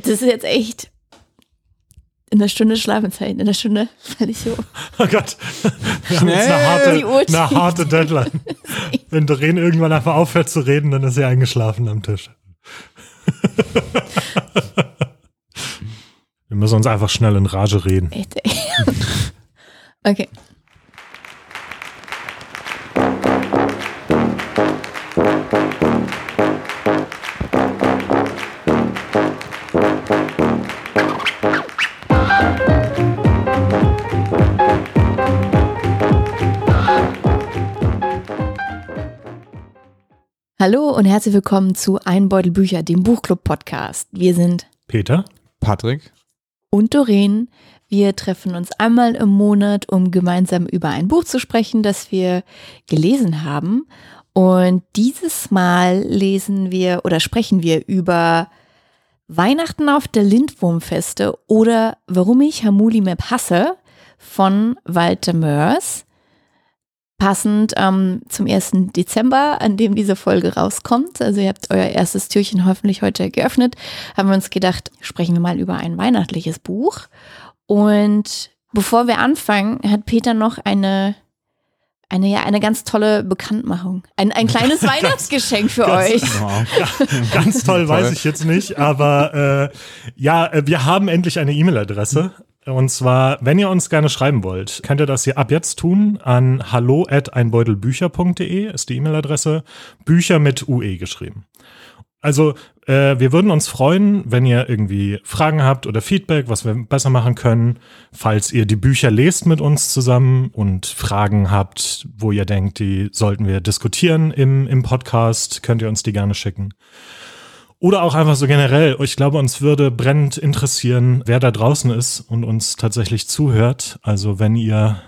Das ist jetzt echt in der Stunde Schlafenszeit, in der Stunde falle ich so. Oh Gott, wir haben jetzt eine harte, eine harte Deadline. Wenn Doreen irgendwann einfach aufhört zu reden, dann ist sie eingeschlafen am Tisch. wir müssen uns einfach schnell in Rage reden. Echt, ey. Okay. Hallo und herzlich willkommen zu Einbeutel Bücher, dem Buchclub-Podcast. Wir sind Peter, Patrick und Doreen. Wir treffen uns einmal im Monat, um gemeinsam über ein Buch zu sprechen, das wir gelesen haben. Und dieses Mal lesen wir oder sprechen wir über Weihnachten auf der Lindwurmfeste oder Warum ich Hamuli Map hasse von Walter Mörs. Passend ähm, zum 1. Dezember, an dem diese Folge rauskommt. Also ihr habt euer erstes Türchen hoffentlich heute geöffnet. Haben wir uns gedacht, sprechen wir mal über ein weihnachtliches Buch. Und bevor wir anfangen, hat Peter noch eine eine, ja, eine ganz tolle Bekanntmachung. Ein, ein kleines Weihnachtsgeschenk für ganz, euch. Ja, ganz toll weiß ich jetzt nicht, aber äh, ja, äh, wir haben endlich eine E-Mail-Adresse. Und zwar, wenn ihr uns gerne schreiben wollt, könnt ihr das hier ab jetzt tun an hallo at einbeutelbücher.de ist die E-Mail-Adresse. Bücher mit UE geschrieben. Also, äh, wir würden uns freuen, wenn ihr irgendwie Fragen habt oder Feedback, was wir besser machen können. Falls ihr die Bücher lest mit uns zusammen und Fragen habt, wo ihr denkt, die sollten wir diskutieren im, im Podcast, könnt ihr uns die gerne schicken. Oder auch einfach so generell. Ich glaube, uns würde brennend interessieren, wer da draußen ist und uns tatsächlich zuhört. Also wenn ihr,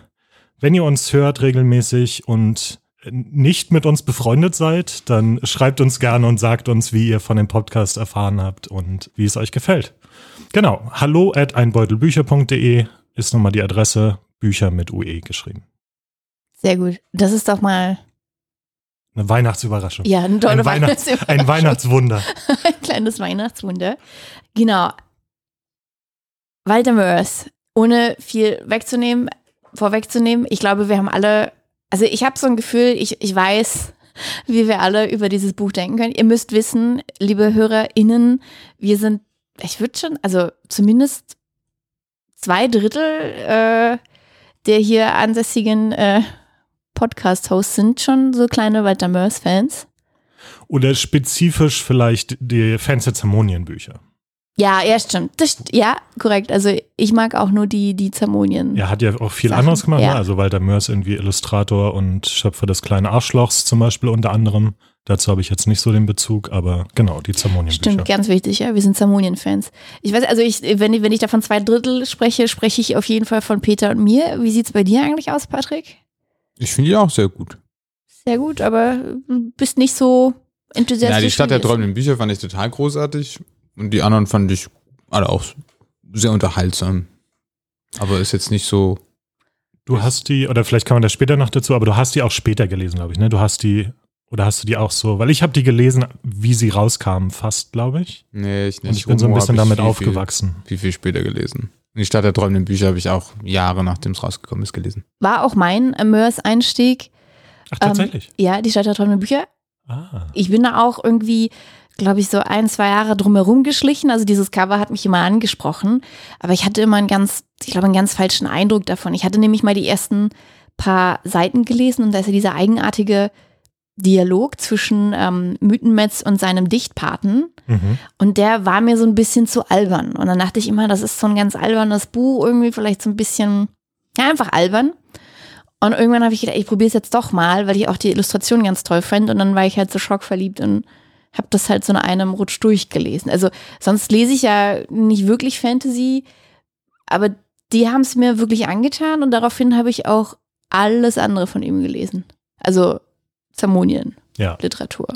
wenn ihr uns hört regelmäßig und nicht mit uns befreundet seid, dann schreibt uns gerne und sagt uns, wie ihr von dem Podcast erfahren habt und wie es euch gefällt. Genau. Hallo at einbeutelbücher.de ist nochmal die Adresse. Bücher mit UE geschrieben. Sehr gut. Das ist doch mal eine Weihnachtsüberraschung. Ja, eine tolle ein, Weihnachts Weihnachtsüberraschung. ein Weihnachtswunder. ein kleines Weihnachtswunder. Genau. Walter Mörs, ohne viel wegzunehmen, vorwegzunehmen, ich glaube, wir haben alle, also ich habe so ein Gefühl, ich, ich weiß, wie wir alle über dieses Buch denken können. Ihr müsst wissen, liebe HörerInnen, wir sind, ich würde schon, also zumindest zwei Drittel äh, der hier ansässigen äh, Podcast-Hosts sind schon so kleine Walter Mörs-Fans. Oder spezifisch vielleicht die Fans der Zermonienbücher. Ja, ja, stimmt. Das, ja, korrekt. Also ich mag auch nur die, die Zermonien. Er hat ja auch viel Sachen. anderes gemacht. Ja. Ne? Also Walter Mörs irgendwie Illustrator und Schöpfer des kleinen Arschlochs zum Beispiel unter anderem. Dazu habe ich jetzt nicht so den Bezug, aber genau, die Zermonienbücher. Stimmt, ganz wichtig, ja. Wir sind Zermonien-Fans. Ich weiß, also ich, wenn, ich, wenn ich davon zwei Drittel spreche, spreche ich auf jeden Fall von Peter und mir. Wie sieht es bei dir eigentlich aus, Patrick? Ich finde die auch sehr gut. Sehr gut, aber du bist nicht so enthusiastisch. Ja, die Stadt der träumenden Bücher fand ich total großartig. Und die anderen fand ich alle auch sehr unterhaltsam. Aber ist jetzt nicht so. Du hast die, oder vielleicht kann man das später noch dazu, aber du hast die auch später gelesen, glaube ich, ne? Du hast die, oder hast du die auch so, weil ich habe die gelesen, wie sie rauskamen, fast, glaube ich. Nee, ich nicht. Und ich bin so ein bisschen damit viel, aufgewachsen. Viel, viel später gelesen. Die Stadt der träumenden Bücher habe ich auch Jahre nachdem es rausgekommen ist gelesen. War auch mein äh, Mörs-Einstieg. Ach, tatsächlich? Ähm, ja, die Stadt der träumenden Bücher. ah. Ich bin da auch irgendwie, glaube ich, so ein, zwei Jahre drumherum geschlichen. Also dieses Cover hat mich immer angesprochen. Aber ich hatte immer einen ganz, ich glaube, einen ganz falschen Eindruck davon. Ich hatte nämlich mal die ersten paar Seiten gelesen und da ist ja dieser eigenartige Dialog zwischen ähm, Mythenmetz und seinem Dichtpaten. Mhm. Und der war mir so ein bisschen zu albern. Und dann dachte ich immer, das ist so ein ganz albernes Buch, irgendwie vielleicht so ein bisschen, ja, einfach albern. Und irgendwann habe ich gedacht, ich probiere es jetzt doch mal, weil ich auch die Illustration ganz toll fand. Und dann war ich halt so schockverliebt und habe das halt so in einem Rutsch durchgelesen. Also sonst lese ich ja nicht wirklich Fantasy, aber die haben es mir wirklich angetan und daraufhin habe ich auch alles andere von ihm gelesen. Also Zermonien, Ja. Literatur.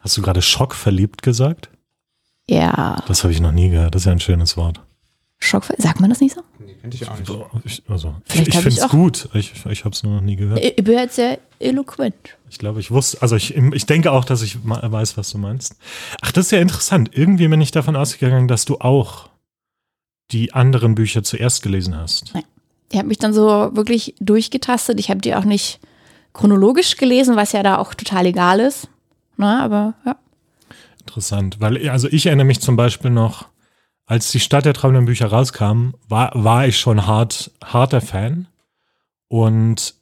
Hast du gerade schockverliebt gesagt? Ja, Das habe ich noch nie gehört. Das ist ja ein schönes Wort. Schockfeld. Sagt man das nicht so? Nee, könnte ich auch nicht. So, ich, also, Vielleicht ich hab finde ich es gut. Ich, ich habe es nur noch nie gehört. Ich bin jetzt sehr eloquent. Ich glaube, ich wusste, also ich, ich denke auch, dass ich weiß, was du meinst. Ach, das ist ja interessant. Irgendwie bin ich davon ausgegangen, dass du auch die anderen Bücher zuerst gelesen hast. Ich habe mich dann so wirklich durchgetastet. Ich habe die auch nicht chronologisch gelesen, was ja da auch total egal ist. Na, aber ja. Interessant, weil also ich erinnere mich zum Beispiel noch, als die Stadt der träumenden Bücher rauskam, war, war ich schon hart, harter Fan und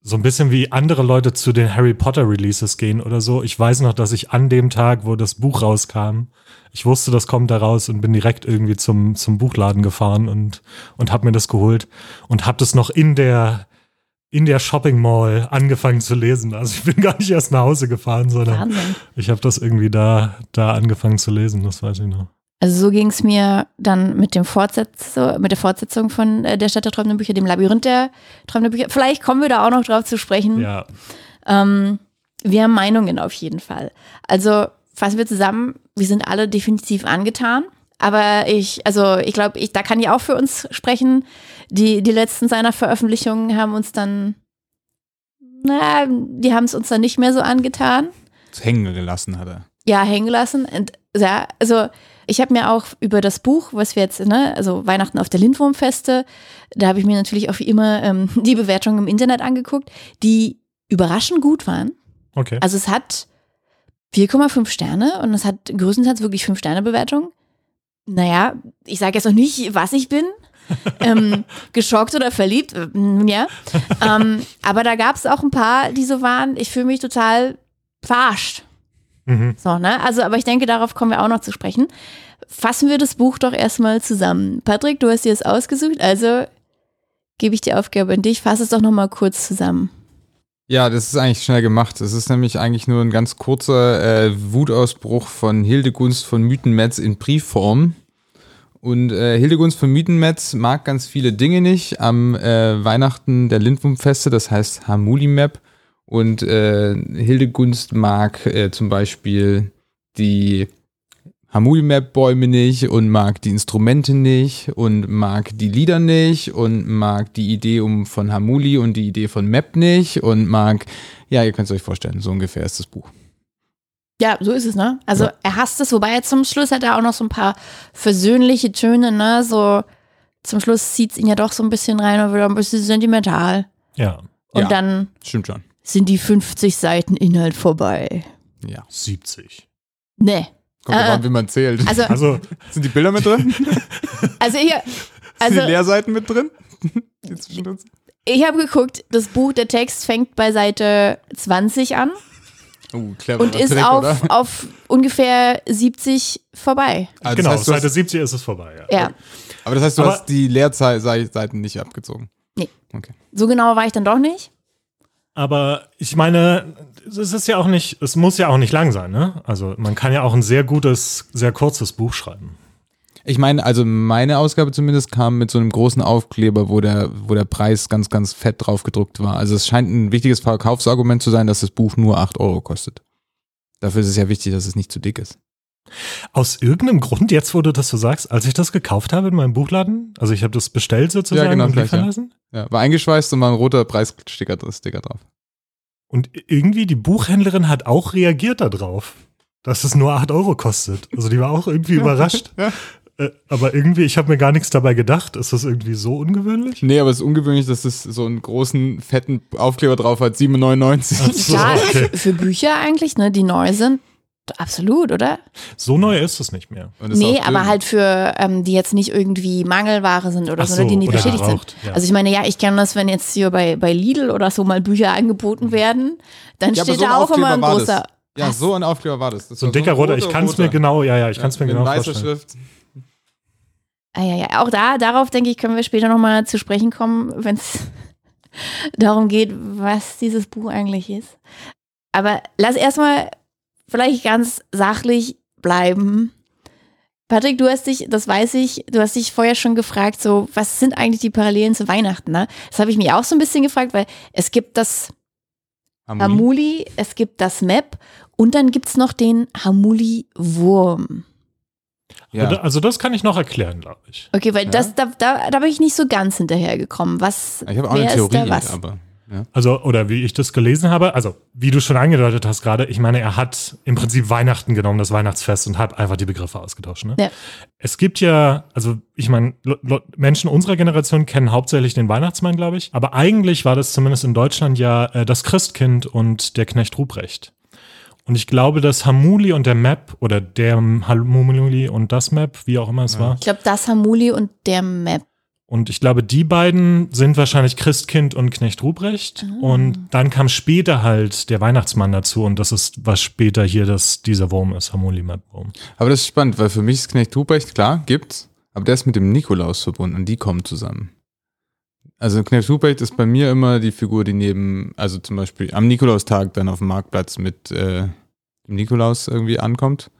so ein bisschen wie andere Leute zu den Harry Potter Releases gehen oder so. Ich weiß noch, dass ich an dem Tag, wo das Buch rauskam, ich wusste, das kommt da raus und bin direkt irgendwie zum, zum Buchladen gefahren und, und habe mir das geholt und habe das noch in der in der Shopping Mall angefangen zu lesen. Also ich bin gar nicht erst nach Hause gefahren, sondern Wahnsinn. ich habe das irgendwie da, da angefangen zu lesen, das weiß ich noch. Also so ging es mir dann mit dem Fortsetzer, mit der Fortsetzung von äh, der Stadt der träumenden Bücher, dem Labyrinth der träumenden Bücher. Vielleicht kommen wir da auch noch drauf zu sprechen. Ja, Ähm, wir haben Meinungen auf jeden Fall. Also fassen wir zusammen, wir sind alle definitiv angetan. Aber ich, also ich glaube, ich, da kann ich auch für uns sprechen. Die, die letzten seiner Veröffentlichungen haben uns dann, na, die haben es uns dann nicht mehr so angetan. Hängen gelassen hat er. Ja, hängen lassen. Und, ja, also ich habe mir auch über das Buch, was wir jetzt, ne, also Weihnachten auf der Lindwurmfeste, da habe ich mir natürlich auch wie immer ähm, die Bewertungen im Internet angeguckt, die überraschend gut waren. okay. Also es hat 4,5 Sterne und es hat größtenteils wirklich 5 Sterne Bewertung. Naja, ich sage jetzt noch nicht, was ich bin. ähm, geschockt oder verliebt, nun ja. Ähm, aber da gab es auch ein paar, die so waren, ich fühle mich total verarscht. Mhm. So, ne? Also, aber ich denke, darauf kommen wir auch noch zu sprechen. Fassen wir das Buch doch erstmal zusammen. Patrick, du hast dir es ausgesucht, also gebe ich die Aufgabe an dich. Fass es doch nochmal kurz zusammen. Ja, das ist eigentlich schnell gemacht. Es ist nämlich eigentlich nur ein ganz kurzer äh, Wutausbruch von Hildegunst von Mythenmetz in Briefform. Und äh, Hildegunst von Mythenmetz mag ganz viele Dinge nicht am äh, Weihnachten der Lindwurmfeste, das heißt Hamuli-Map. Und äh, Hildegunst mag äh, zum Beispiel die Hamuli-Map-Bäume nicht und mag die Instrumente nicht und mag die Lieder nicht und mag die Idee um von Hamuli und die Idee von Map nicht und mag, ja, ihr könnt es euch vorstellen, so ungefähr ist das Buch. Ja, so ist es, ne? Also Ja. er hasst es, wobei er zum Schluss hat er auch noch so ein paar versöhnliche Töne, ne? So zum Schluss zieht es ihn ja doch so ein bisschen rein und wird ein bisschen sentimental. Ja, Und Ja. dann Stimmt schon. sind die 50 Seiten Inhalt vorbei. Ja. 70. Ne. Kommt Äh, an, wie man zählt. Also, Also, Sind die Bilder mit drin? also ich, Sind also die Leerseiten mit drin? Sind? ich habe geguckt, das Buch, der Text fängt bei Seite 20 an Oh, clever. und ist Trick, auf, auf ungefähr 70 vorbei. Also genau, das heißt, Seite hast, 70 ist es vorbei. Ja. Ja, aber das heißt, du Aber- hast die Leerseiten nicht abgezogen. Nee. Okay. so genau war ich dann doch nicht. Aber ich meine, es ist ja auch nicht, es muss ja auch nicht lang sein, ne? Also man kann ja auch ein sehr gutes, sehr kurzes Buch schreiben. Ich meine, also meine Ausgabe zumindest kam mit so einem großen Aufkleber, wo der, wo der Preis ganz, ganz fett drauf gedruckt war. Also es scheint ein wichtiges Verkaufsargument zu sein, dass das Buch nur 8 Euro kostet. Dafür ist es ja wichtig, dass es nicht zu dick ist. Aus irgendeinem Grund, jetzt wo du das so sagst, als ich das gekauft habe in meinem Buchladen, also ich habe das bestellt sozusagen Ja, genau, und liefern ja. lassen. Ja, war eingeschweißt und war ein roter Preissticker Sticker drauf. Und irgendwie die Buchhändlerin hat auch reagiert darauf, dass es nur 8 Euro kostet. Also die war auch irgendwie überrascht. Ja. Äh, aber irgendwie, ich habe mir gar nichts dabei gedacht. Ist das irgendwie so ungewöhnlich? Nee, aber es ist ungewöhnlich, dass es so einen großen, fetten Aufkleber drauf hat, 7,99. Ach so, Ja, okay. für, für Bücher eigentlich, ne, die neu sind. Absolut, oder? So neu ist es nicht mehr. Nee, aber halt für, ähm, die jetzt nicht irgendwie Mangelware sind oder so, so, ne, die nicht beschädigt sind. ja. Also ich meine, ja, ich kenne das, wenn jetzt hier bei, bei Lidl oder so mal Bücher angeboten werden, dann Ja, steht so da auch immer ein großer. Ja, so ein Aufkleber war das. das So ein dicker roter, ich kann es mir genau, ja, ja, ich kann es mir mit genau weißer vorstellen. Schrift. Ah ja, ja, auch da, darauf denke ich, können wir später nochmal zu sprechen kommen, wenn es darum geht, was dieses Buch eigentlich ist. Aber lass erstmal vielleicht ganz sachlich bleiben. Patrick, du hast dich, das weiß ich, du hast dich vorher schon gefragt, so, was sind eigentlich die Parallelen zu Weihnachten, ne? Das habe ich mich auch so ein bisschen gefragt, weil es gibt das Hamuli. Hamuli, es gibt das Map und dann gibt es noch den Hamuli-Wurm. Ja. Also, also das kann ich noch erklären, glaube ich. Okay, weil das, da, da, da bin ich nicht so ganz hinterhergekommen. Was, Ich habe auch wer eine Theorie, ist da was? aber. Ja. Also, oder wie ich das gelesen habe, also wie du schon angedeutet hast gerade, ich meine, er hat im Prinzip Weihnachten genommen, das Weihnachtsfest, und hat einfach die Begriffe ausgetauscht. Ne? Ja. Es gibt ja, also ich meine, Menschen unserer Generation kennen hauptsächlich den Weihnachtsmann, glaube ich. Aber eigentlich war das zumindest in Deutschland ja äh, das Christkind und der Knecht Ruprecht. Und ich glaube, dass Hamuli und der Map oder der Hamuli und das Map, wie auch immer es war, Ich glaube, das Hamuli und der Map. Und ich glaube, die beiden sind wahrscheinlich Christkind und Knecht Ruprecht. Und dann kam später halt der Weihnachtsmann dazu. Und das ist, was später hier das, dieser Wurm ist, Hamuli-Map-Wurm. Aber das ist spannend, weil für mich ist Knecht Ruprecht, klar, gibt's, aber der ist mit dem Nikolaus verbunden und die kommen zusammen. Also Knecht Ruprecht ist bei mir immer die Figur, die neben, also zum Beispiel am Nikolaustag dann auf dem Marktplatz mit äh, dem Nikolaus irgendwie ankommt.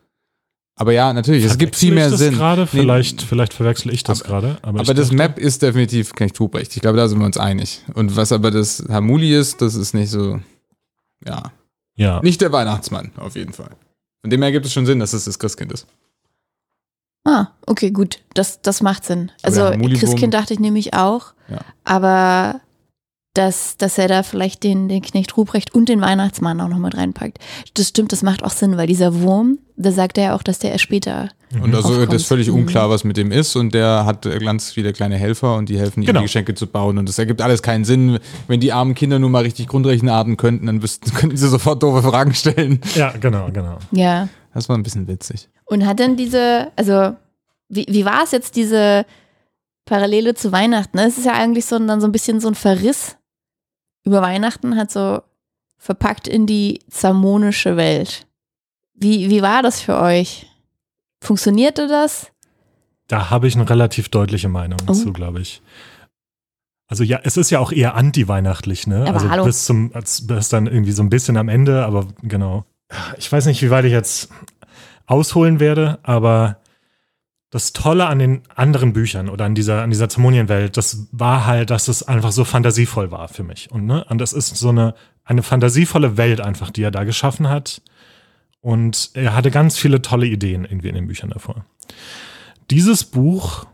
Aber ja, natürlich, es gibt viel mehr ich das Sinn. Gerade? Nee, Vielleicht, vielleicht verwechsel ich das gerade. Aber, aber das Map ist definitiv Knecht Ruprecht. Ich glaube, da sind wir uns einig. Und was aber das Hamuli ist, das ist nicht so, ja, Ja. nicht der Weihnachtsmann, auf jeden Fall. Von dem her gibt es schon Sinn, dass es das Christkind ist. Ah, okay, gut. Das, das macht Sinn. Also Christkind dachte ich nämlich auch. Ja. Aber dass, dass er da vielleicht den, den Knecht Ruprecht und den Weihnachtsmann auch noch mit reinpackt. Das stimmt, das macht auch Sinn, weil dieser Wurm, da sagt er ja auch, dass der erst später. Und also Aufkommt. das ist völlig Mhm. unklar, was mit dem ist. Und der hat äh, ganz viele kleine Helfer und die helfen ihm, Genau. die Geschenke zu bauen. Und das ergibt alles keinen Sinn. Wenn die armen Kinder nur mal richtig Grundrechenarten könnten, dann wüssten, könnten sie sofort doofe Fragen stellen. Ja, genau, genau. Ja. Das war ein bisschen witzig. Und hat denn diese, also wie, wie war es jetzt, diese Parallele zu Weihnachten? Es ist ja eigentlich so, dann so ein bisschen so ein Verriss über Weihnachten, hat so verpackt in die zamonische Welt. Wie, wie war das für euch? Funktionierte das? Da habe ich eine relativ deutliche Meinung Oh. dazu, glaube ich. Also ja, es ist ja auch eher anti-weihnachtlich, ne? Aber also hallo. bis zum, bis dann irgendwie so ein bisschen am Ende, aber genau. Ich weiß nicht, wie weit ich jetzt ausholen werde, aber das Tolle an den anderen Büchern oder an dieser, an dieser Zermonienwelt, das war halt, dass es einfach so fantasievoll war für mich. Und, ne, und das ist so eine, eine fantasievolle Welt einfach, die er da geschaffen hat. Und er hatte ganz viele tolle Ideen irgendwie in den Büchern davor. Dieses Buch,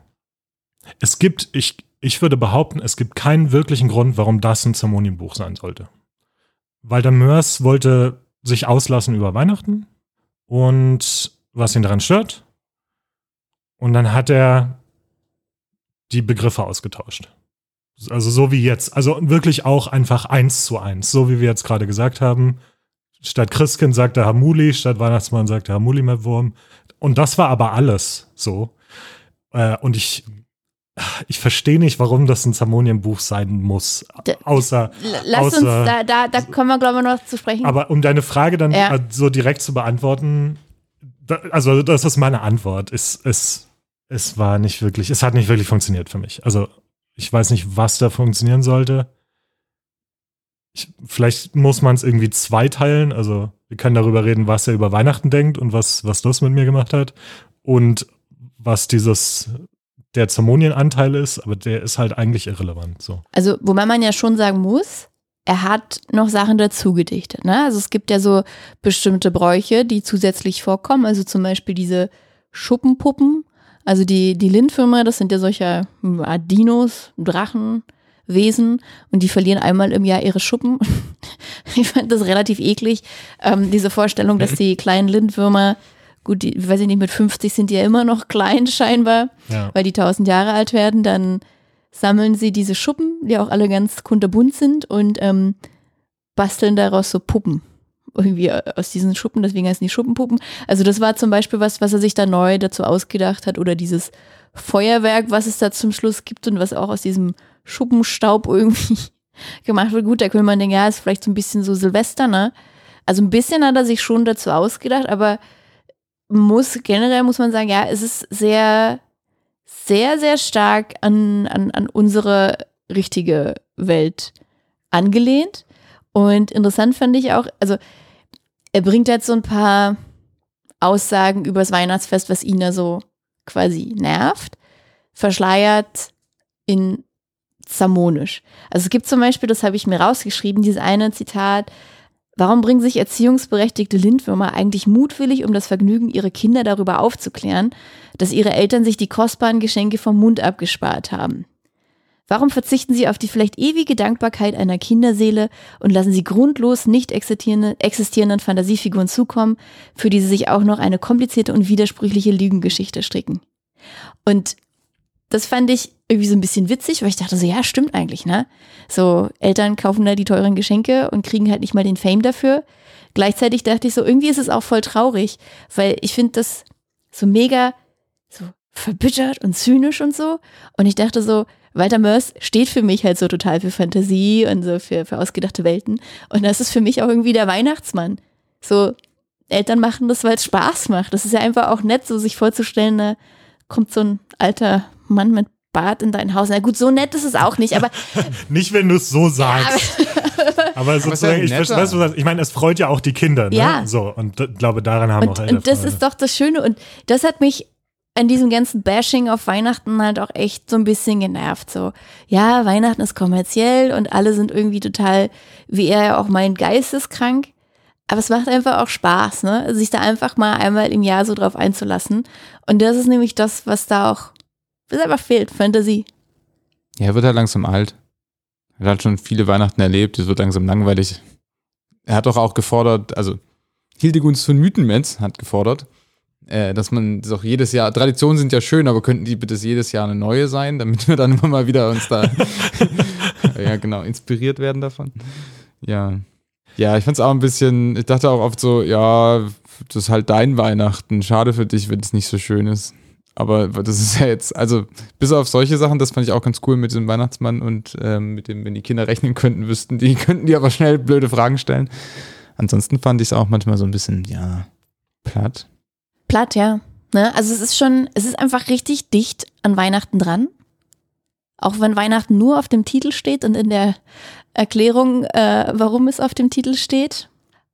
es gibt, ich, ich würde behaupten, es gibt keinen wirklichen Grund, warum das ein Zermonienbuch sein sollte. Walter Mörs wollte sich auslassen über Weihnachten und was ihn daran stört. Und dann hat er die Begriffe ausgetauscht. Also so wie jetzt. Also wirklich auch einfach eins zu eins. So wie wir jetzt gerade gesagt haben. Statt Christkind sagt er Hamuli, statt Weihnachtsmann sagt er Hamuli mit Wurm. Und das war aber alles so. Äh, und ich, ich verstehe nicht, warum das ein Zermonienbuch sein muss. Außer, Lass uns, außer da, da, da kommen wir, glaube ich, noch zu sprechen. aber um deine Frage dann Ja. äh, so direkt zu beantworten, also das ist meine Antwort. Es, es, es war nicht wirklich, es hat nicht wirklich funktioniert für mich. Also ich weiß nicht, was da funktionieren sollte. Ich, vielleicht muss man es irgendwie zweiteilen. Also wir können darüber reden, was er über Weihnachten denkt und was, was das mit mir gemacht hat. Und was dieses der Zermonienanteil ist, aber der ist halt eigentlich irrelevant. So. Also, wobei man ja schon sagen muss, er hat noch Sachen dazu gedichtet. Ne? Also es gibt ja so bestimmte Bräuche, die zusätzlich vorkommen. Also zum Beispiel diese Schuppenpuppen. Also die, die Lindwürmer, das sind ja solche hm, Dinos, Drachen, Wesen und die verlieren einmal im Jahr ihre Schuppen. ich fand das relativ eklig, ähm, diese Vorstellung, dass die kleinen Lindwürmer, gut, die, weiß ich nicht, mit 50 sind die ja immer noch klein scheinbar, Ja. weil die 1000 Jahre alt werden, dann sammeln sie diese Schuppen, die auch alle ganz kunterbunt sind und ähm, basteln daraus so Puppen. Irgendwie äh, aus diesen Schuppen, deswegen heißen die Schuppenpuppen. Also das war zum Beispiel was, was er sich da neu dazu ausgedacht hat oder dieses Feuerwerk, was es da zum Schluss gibt und was auch aus diesem Schuppenstaub irgendwie gemacht wird. Gut, da könnte man denken, ja, ist vielleicht so ein bisschen so Silvester, ne? Also ein bisschen hat er sich schon dazu ausgedacht, aber muss, generell muss man sagen, ja, es ist sehr, sehr, sehr stark an, an, an unsere richtige Welt angelehnt. Und interessant fand ich auch, also er bringt jetzt so ein paar Aussagen über das Weihnachtsfest, was ihn da so quasi nervt, verschleiert in Zamonisch. Also es gibt zum Beispiel, das habe ich mir rausgeschrieben, dieses eine Zitat, Warum bringen sich erziehungsberechtigte Lindwürmer eigentlich mutwillig um das Vergnügen, ihre Kinder darüber aufzuklären, dass ihre Eltern sich die kostbaren Geschenke vom Mund abgespart haben? Warum verzichten sie auf die vielleicht ewige Dankbarkeit einer Kinderseele und lassen sie grundlos nicht existierende, existierenden Fantasiefiguren zukommen, für die sie sich auch noch eine komplizierte und widersprüchliche Lügengeschichte stricken? Und das fand ich irgendwie so ein bisschen witzig, weil ich dachte so, ja, stimmt eigentlich, ne? So, Eltern kaufen da die teuren Geschenke und kriegen halt nicht mal den Fame dafür. Gleichzeitig dachte ich so, irgendwie ist es auch voll traurig, weil ich finde das so mega so verbittert und zynisch und so. Und ich dachte so, Walter Mörs steht für mich halt so total für Fantasie und so für, für ausgedachte Welten. Und das ist für mich auch irgendwie der Weihnachtsmann. So, Eltern machen das, weil es Spaß macht. Das ist ja einfach auch nett, so sich vorzustellen, da kommt so ein alter Mann mit Bart in dein Haus. Na gut, so nett ist es auch nicht, aber. nicht, wenn du es so sagst. Ja, aber, aber sozusagen, ich, weißt du, ich meine, es freut ja auch die Kinder, ne? Ja. So, und ich glaube, daran haben und, auch Eltern. Und das ist doch das Schöne. Und das hat mich an diesem ganzen Bashing auf Weihnachten halt auch echt so ein bisschen genervt. So, ja, Weihnachten ist kommerziell und alle sind irgendwie total, wie er ja auch meint, geisteskrank. Aber es macht einfach auch Spaß, ne? Sich da einfach mal einmal im Jahr so drauf einzulassen. Und das ist nämlich das, was da auch, was einfach fehlt, Fantasie. Ja, er wird halt langsam alt. Er hat halt schon viele Weihnachten erlebt, es wird langsam langweilig. Er hat doch auch gefordert, also Hildegunst von Mythenmetz hat gefordert, äh, dass man das auch jedes Jahr, Traditionen sind ja schön, aber könnten die bitte jedes Jahr eine neue sein, damit wir dann immer mal wieder uns da, ja genau, inspiriert werden davon. Ja. Ja, ich fand's auch ein bisschen, ich dachte auch oft so, ja, das ist halt dein Weihnachten, schade für dich, wenn es nicht so schön ist. Aber das ist ja jetzt, also bis auf solche Sachen, das fand ich auch ganz cool mit diesem Weihnachtsmann und ähm, mit dem, wenn die Kinder rechnen könnten, wüssten die, könnten die aber schnell blöde Fragen stellen. Ansonsten fand ich es auch manchmal so ein bisschen, ja, platt. Platt, ja. Ne? Also es ist schon, es ist einfach richtig dicht an Weihnachten dran. Auch wenn Weihnachten nur auf dem Titel steht und in der Erklärung, äh, warum es auf dem Titel steht.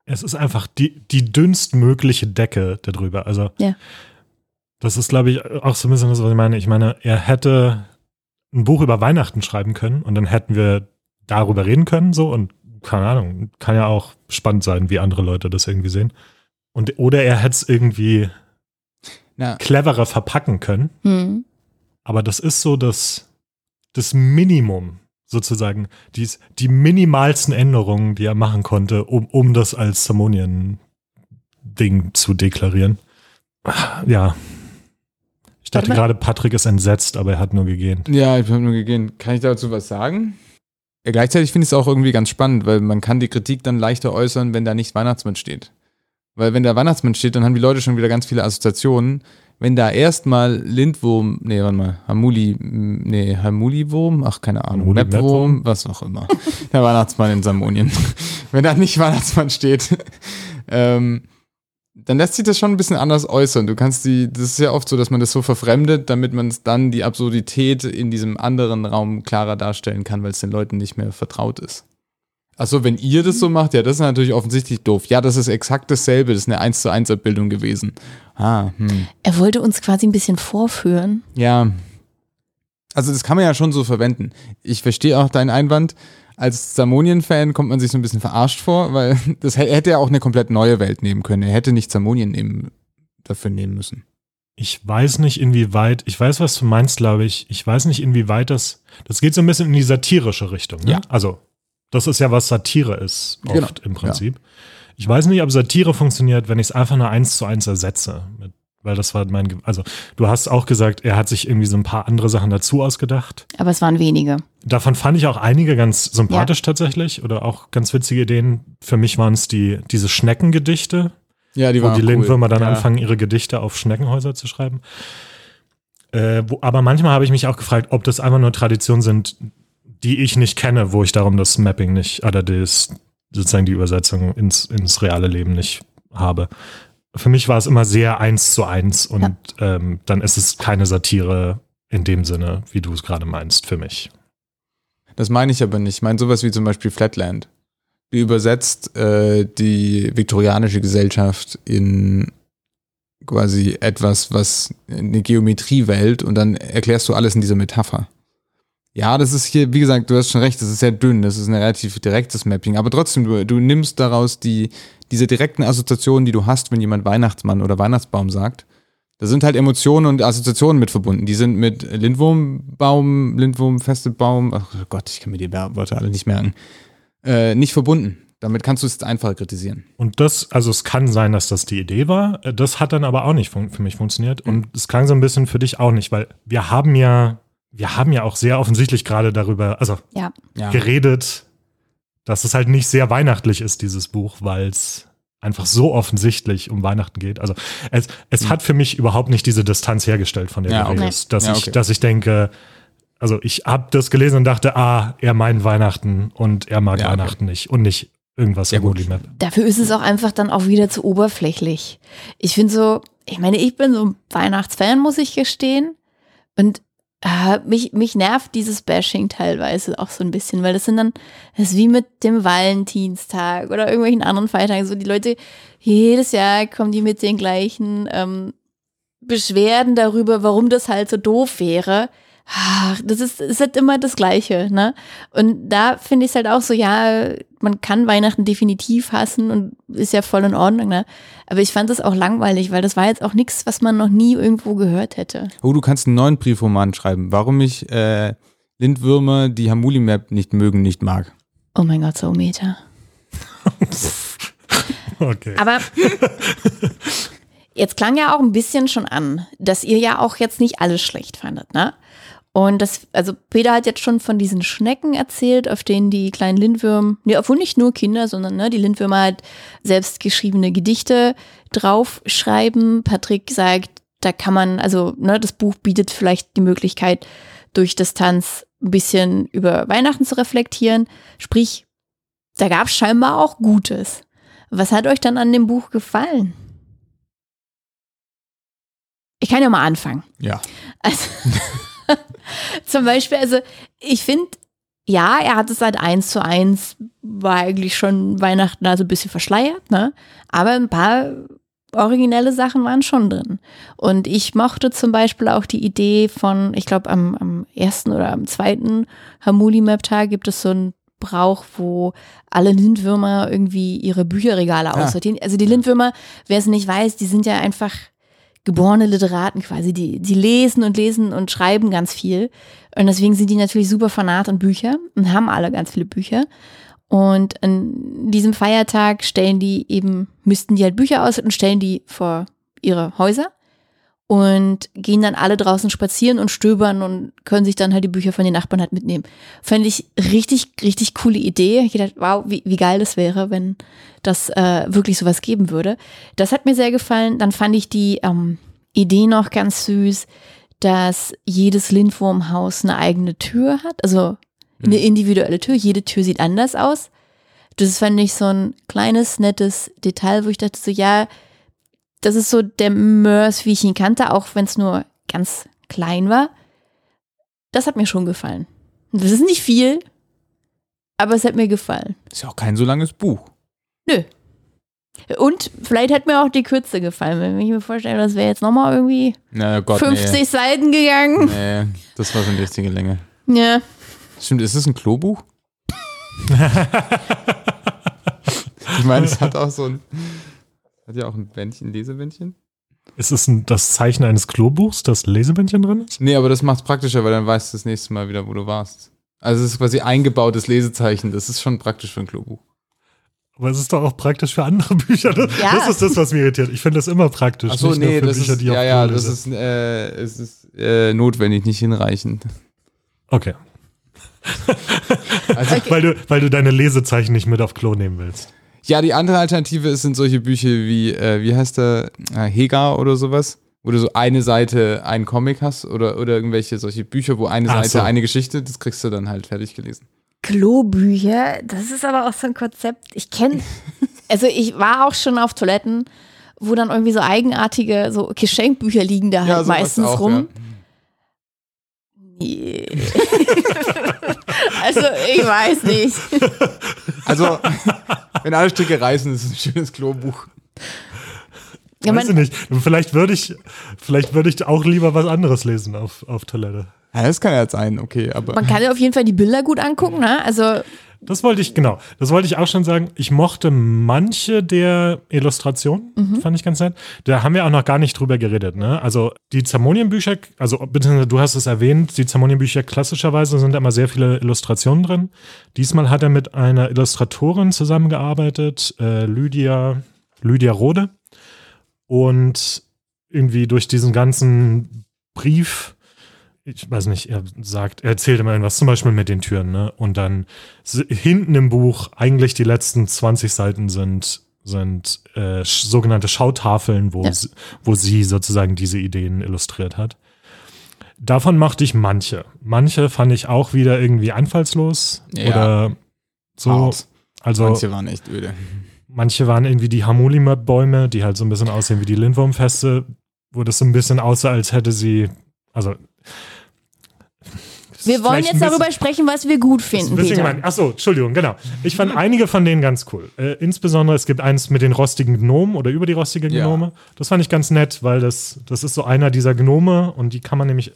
Es ist einfach die, die dünnstmögliche Decke darüber. Also ja. das ist, glaube ich, auch so ein bisschen das, was ich meine. Ich meine, er hätte ein Buch über Weihnachten schreiben können und dann hätten wir darüber reden können, so und keine Ahnung, kann ja auch spannend sein, wie andere Leute das irgendwie sehen. Und, oder er hätte es irgendwie ja. cleverer verpacken können. Mhm. Aber das ist so das, das Minimum, sozusagen, dies, die minimalsten Änderungen, die er machen konnte, um, um das als Samonien-Ding zu deklarieren. Ja. Ich dachte gerade, Patrick ist entsetzt, aber er hat nur gegähnt. Ja, ich habe nur gegähnt. Kann ich dazu was sagen? Ja, gleichzeitig finde ich es auch irgendwie ganz spannend, weil man kann die Kritik dann leichter äußern, wenn da nicht Weihnachtsmann steht. Weil wenn der Weihnachtsmann steht, dann haben die Leute schon wieder ganz viele Assoziationen. Wenn da erstmal Lindwurm, nee, warte mal, Hamuli, nee, Hamuli-Wurm, ach, keine Ahnung, Mepwurm, was auch immer. der Weihnachtsmann in Samonien. wenn da nicht Weihnachtsmann steht, ähm, dann lässt sich das schon ein bisschen anders äußern. Du kannst die, das ist ja oft so, dass man das so verfremdet, damit man es dann die Absurdität in diesem anderen Raum klarer darstellen kann, weil es den Leuten nicht mehr vertraut ist. Achso, wenn ihr das so macht, ja, das ist natürlich offensichtlich doof. Ja, das ist exakt dasselbe, das ist eine 1 zu 1 Abbildung gewesen. Ah, hm. Er wollte uns quasi ein bisschen vorführen. Ja. Also das kann man ja schon so verwenden. Ich verstehe auch deinen Einwand. Als Zamonien-Fan kommt man sich so ein bisschen verarscht vor, weil das hätte ja auch eine komplett neue Welt nehmen können. Er hätte nicht Zamonien nehmen, dafür nehmen müssen. Ich weiß nicht, inwieweit, ich weiß, was du meinst, glaube ich. Ich weiß nicht, inwieweit das, das geht so ein bisschen in die satirische Richtung. Ne? Ja. Also das ist ja, was Satire ist, oft genau. im Prinzip. Ja. Ich weiß nicht, ob Satire funktioniert, wenn ich es einfach nur eins zu eins ersetze. Weil das war mein, also du hast auch gesagt, er hat sich irgendwie so ein paar andere Sachen dazu ausgedacht. Aber es waren wenige. Davon fand ich auch einige ganz sympathisch ja. tatsächlich oder auch ganz witzige Ideen. Für mich waren es die, diese Schneckengedichte. Ja, die waren Wo die cool. Lindwürmer dann ja. anfangen, ihre Gedichte auf Schneckenhäuser zu schreiben. Äh, wo, aber manchmal habe ich mich auch gefragt, ob das einfach nur Traditionen sind, die ich nicht kenne, wo ich darum das Mapping nicht, oder das, sozusagen die Übersetzung ins, ins reale Leben nicht habe. Für mich war es immer sehr eins zu eins und ja. ähm, dann ist es keine Satire in dem Sinne, wie du es gerade meinst, für mich. Das meine ich aber nicht. Ich meine sowas wie zum Beispiel Flatland. Du übersetzt äh, die viktorianische Gesellschaft in quasi etwas, was eine Geometriewelt und dann erklärst du alles in dieser Metapher. Ja, das ist hier, wie gesagt, du hast schon recht, das ist sehr dünn, das ist ein relativ direktes Mapping, aber trotzdem, du, du nimmst daraus die, diese direkten Assoziationen, die du hast, wenn jemand Weihnachtsmann oder Weihnachtsbaum sagt. Da sind halt Emotionen und Assoziationen mit verbunden. Die sind mit Lindwurmbaum, Lindwurmfestebaum, ach Gott, ich kann mir die Wörter alle nicht merken, äh, nicht verbunden. Damit kannst du es einfacher kritisieren. Und das, also es kann sein, dass das die Idee war. Das hat dann aber auch nicht für mich funktioniert. Und es klang so ein bisschen für dich auch nicht, weil wir haben ja, wir haben ja auch sehr offensichtlich gerade darüber, also Ja. Ja. geredet, dass es halt nicht sehr weihnachtlich ist, dieses Buch, weil es einfach so offensichtlich um Weihnachten geht. Also es, es hat für mich überhaupt nicht diese Distanz hergestellt, von der Ja, du okay. redest, dass, Ja, ich, okay. dass ich denke, also ich habe das gelesen und dachte, ah, er meint Weihnachten und er mag Ja, okay. Weihnachten nicht und nicht irgendwas Ja, im gut. Holy Map. Dafür ist es auch einfach dann auch wieder zu oberflächlich. Ich finde so, ich meine, ich bin so ein Weihnachtsfan, muss ich gestehen. Und äh, mich, mich nervt dieses Bashing teilweise auch so ein bisschen, weil das sind dann, das ist wie mit dem Valentinstag oder irgendwelchen anderen Feiertagen. So die Leute, jedes Jahr kommen die mit den gleichen ähm, Beschwerden darüber, warum das halt so doof wäre. Ach, das ist, ist halt immer das Gleiche, ne? Und da finde ich es halt auch so, ja, man kann Weihnachten definitiv hassen und ist ja voll in Ordnung, ne? Aber ich fand das auch langweilig, weil das war jetzt auch nichts, was man noch nie irgendwo gehört hätte. Oh, du kannst einen neuen Briefroman schreiben, warum ich äh, Lindwürmer, die Hamuli-Map nicht mögen, nicht mag. Oh mein Gott, so Meta. Okay. Aber jetzt klang ja auch ein bisschen schon an, dass ihr ja auch jetzt nicht alles schlecht fandet, ne? Und das, also Peter hat jetzt schon von diesen Schnecken erzählt, auf denen die kleinen Lindwürmer, nee, obwohl nicht nur Kinder, sondern ne, die Lindwürmer halt selbst geschriebene Gedichte draufschreiben. Patrick sagt, da kann man, also ne, das Buch bietet vielleicht die Möglichkeit, durch Distanz ein bisschen über Weihnachten zu reflektieren. Sprich, da gab es scheinbar auch Gutes. Was hat euch dann an dem Buch gefallen? Ich kann ja mal anfangen. Ja. Also, zum Beispiel, also ich finde, ja, er hat es seit eins zu eins, war eigentlich schon Weihnachten also ein bisschen verschleiert, ne? Aber ein paar originelle Sachen waren schon drin. Und ich mochte zum Beispiel auch die Idee von, ich glaube, am, am ersten oder am zweiten Hamuli-Map-Tag gibt es so einen Brauch, wo alle Lindwürmer irgendwie ihre Bücherregale Ah. aussortieren. Also die Lindwürmer, wer es nicht weiß, die sind ja einfach geborene Literaten quasi. Die, die lesen und lesen und schreiben ganz viel. Und deswegen sind die natürlich super fanat an Bücher und haben alle ganz viele Bücher. Und an diesem Feiertag stellen die eben, müssten die halt Bücher aus und stellen die vor ihre Häuser und gehen dann alle draußen spazieren und stöbern und können sich dann halt die Bücher von den Nachbarn halt mitnehmen. Fand ich richtig, richtig coole Idee. Ich gedacht, wow, wie, wie geil das wäre, wenn das äh, wirklich sowas geben würde. Das hat mir sehr gefallen. Dann fand ich die ähm, Idee noch ganz süß, dass jedes Lindwurmhaus eine eigene Tür hat, also eine individuelle Tür. Jede Tür sieht anders aus. Das fand ich so ein kleines, nettes Detail, wo ich dachte so, ja, das ist so der Mörs, wie ich ihn kannte, auch wenn es nur ganz klein war. Das hat mir schon gefallen. Das ist nicht viel, aber es hat mir gefallen. Ist ja auch kein so langes Buch. Nö. Und vielleicht hat mir auch die Kürze gefallen, wenn ich mir vorstelle, das wäre jetzt nochmal irgendwie Na Gott, 50 Seiten gegangen. nee. nee. Das war schon die richtige Länge. Ja. Stimmt, ist das ein Klobuch? ich meine, es hat auch so ein. Hat ja auch ein Bändchen, Lesebändchen? Ist es ein, das Zeichen eines Klobuchs, das Lesebändchen drin ist? Nee, aber das macht es praktischer, weil dann weißt du das nächste Mal wieder, wo du warst. Also es ist quasi eingebautes Lesezeichen. Das ist schon praktisch für ein Klobuch. Aber es ist doch auch praktisch für andere Bücher. Das, Ja. das ist das, was mich irritiert. Ich finde das immer praktisch. Achso, nicht nur nee, für das Bücher, ist, die ja, ja, das ist, äh, es ist äh, notwendig, nicht hinreichend. Okay. Also, Weil, du, weil du deine Lesezeichen nicht mit auf Klo nehmen willst. Ja, die andere Alternative ist, sind solche Bücher wie, äh, wie heißt der, äh, Hegar oder sowas, wo du so eine Seite einen Comic hast oder, oder irgendwelche solche Bücher, wo eine Ach Seite so. eine Geschichte, das kriegst du dann halt fertig gelesen. Klobücher, das ist aber auch so ein Konzept. Ich kenne, also ich war auch schon auf Toiletten, wo dann irgendwie so eigenartige so Geschenkbücher liegen da halt sowas meistens auch, rum. Nee. also ich weiß nicht. Also, wenn alle Stricke reißen, ist es ein schönes Klobuch. Ja, Weiß ich nicht. Vielleicht würde ich, vielleicht würde ich auch lieber was anderes lesen auf, auf Toilette. Ja, das kann ja sein, okay, aber. Man kann ja auf jeden Fall die Bilder gut angucken, ne? Also Das wollte ich, genau, das wollte ich auch schon sagen. Ich mochte manche der Illustrationen, fand ich ganz nett. Da haben wir auch noch gar nicht drüber geredet, ne? Also die Zamonien-Bücher, also beziehungsweise du hast es erwähnt, die Zamonien-Bücher klassischerweise sind da immer sehr viele Illustrationen drin. Diesmal hat er mit einer Illustratorin zusammengearbeitet, äh, Lydia, Lydia Rode. Und irgendwie durch diesen ganzen Brief, ich weiß nicht, er sagt, er erzählt immer irgendwas, zum Beispiel mit den Türen, ne? Und dann hinten im Buch, eigentlich die letzten 20 Seiten sind, sind äh, sogenannte Schautafeln, wo, Ja. sie, wo sie sozusagen diese Ideen illustriert hat. Davon mochte ich manche. Manche fand ich auch wieder irgendwie einfallslos Ja. oder so. Hart. Also Manche waren echt öde. Manche waren irgendwie die Hamulimab-Bäume, die halt so ein bisschen aussehen wie die Lindwurmfeste, wo das so ein bisschen aussah, als hätte sie, also wir wollen jetzt darüber sprechen, was wir gut finden, ein bisschen Peter. Achso, Entschuldigung, genau. Ich fand einige von denen ganz cool. Äh, insbesondere, es gibt eins mit den rostigen Gnomen oder über die rostige Ja. Gnome. Das fand ich ganz nett, weil das, das ist so einer dieser Gnome und die kann man nämlich,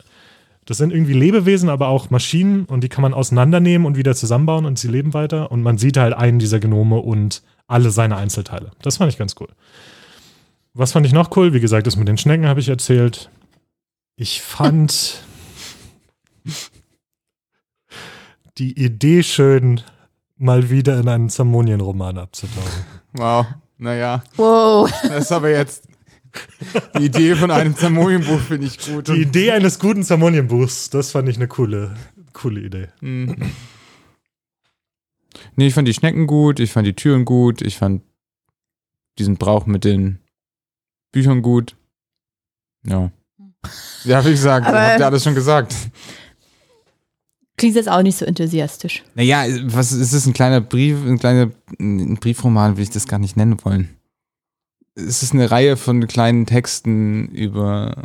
das sind irgendwie Lebewesen, aber auch Maschinen und die kann man auseinandernehmen und wieder zusammenbauen und sie leben weiter und man sieht halt einen dieser Gnome und alle seine Einzelteile. Das fand ich ganz cool. Was fand ich noch cool? Wie gesagt, das mit den Schnecken habe ich erzählt. Ich fand die Idee schön, mal wieder in einen Zamonien-Roman abzutauchen. Wow, naja, Wow. das ist aber jetzt die Idee von einem Zamonienbuch, finde ich gut. Die Idee eines guten Zamonien-Buchs, das fand ich eine coole, coole Idee. Mhm. Nee, ich fand die Schnecken gut, ich fand die Türen gut, ich fand diesen Brauch mit den Büchern gut. Ja. Ja, wie gesagt, habt ihr alles schon gesagt. Klingt jetzt auch nicht so enthusiastisch. Naja, was ist es? Ein kleiner Brief, ein kleiner ein Briefroman, will ich das gar nicht nennen wollen. Es ist eine Reihe von kleinen Texten über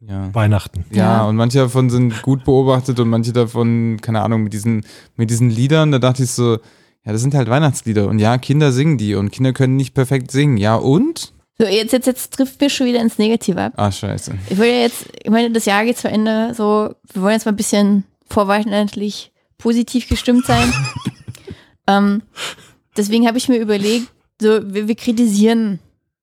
ja. Weihnachten. Ja, Ja. und manche davon sind gut beobachtet und manche davon, keine Ahnung, mit diesen, mit diesen Liedern, da dachte ich so, ja, das sind halt Weihnachtslieder und ja, Kinder singen die und Kinder können nicht perfekt singen. Ja, und? So, jetzt, jetzt, jetzt trifft mir schon wieder ins Negative ab. Ah, scheiße. Ich will ja jetzt, ich meine, das Jahr geht zu Ende, so, wir wollen jetzt mal ein bisschen vorweihnachtlich positiv gestimmt sein. ähm, deswegen habe ich mir überlegt, so, wir, wir kritisieren,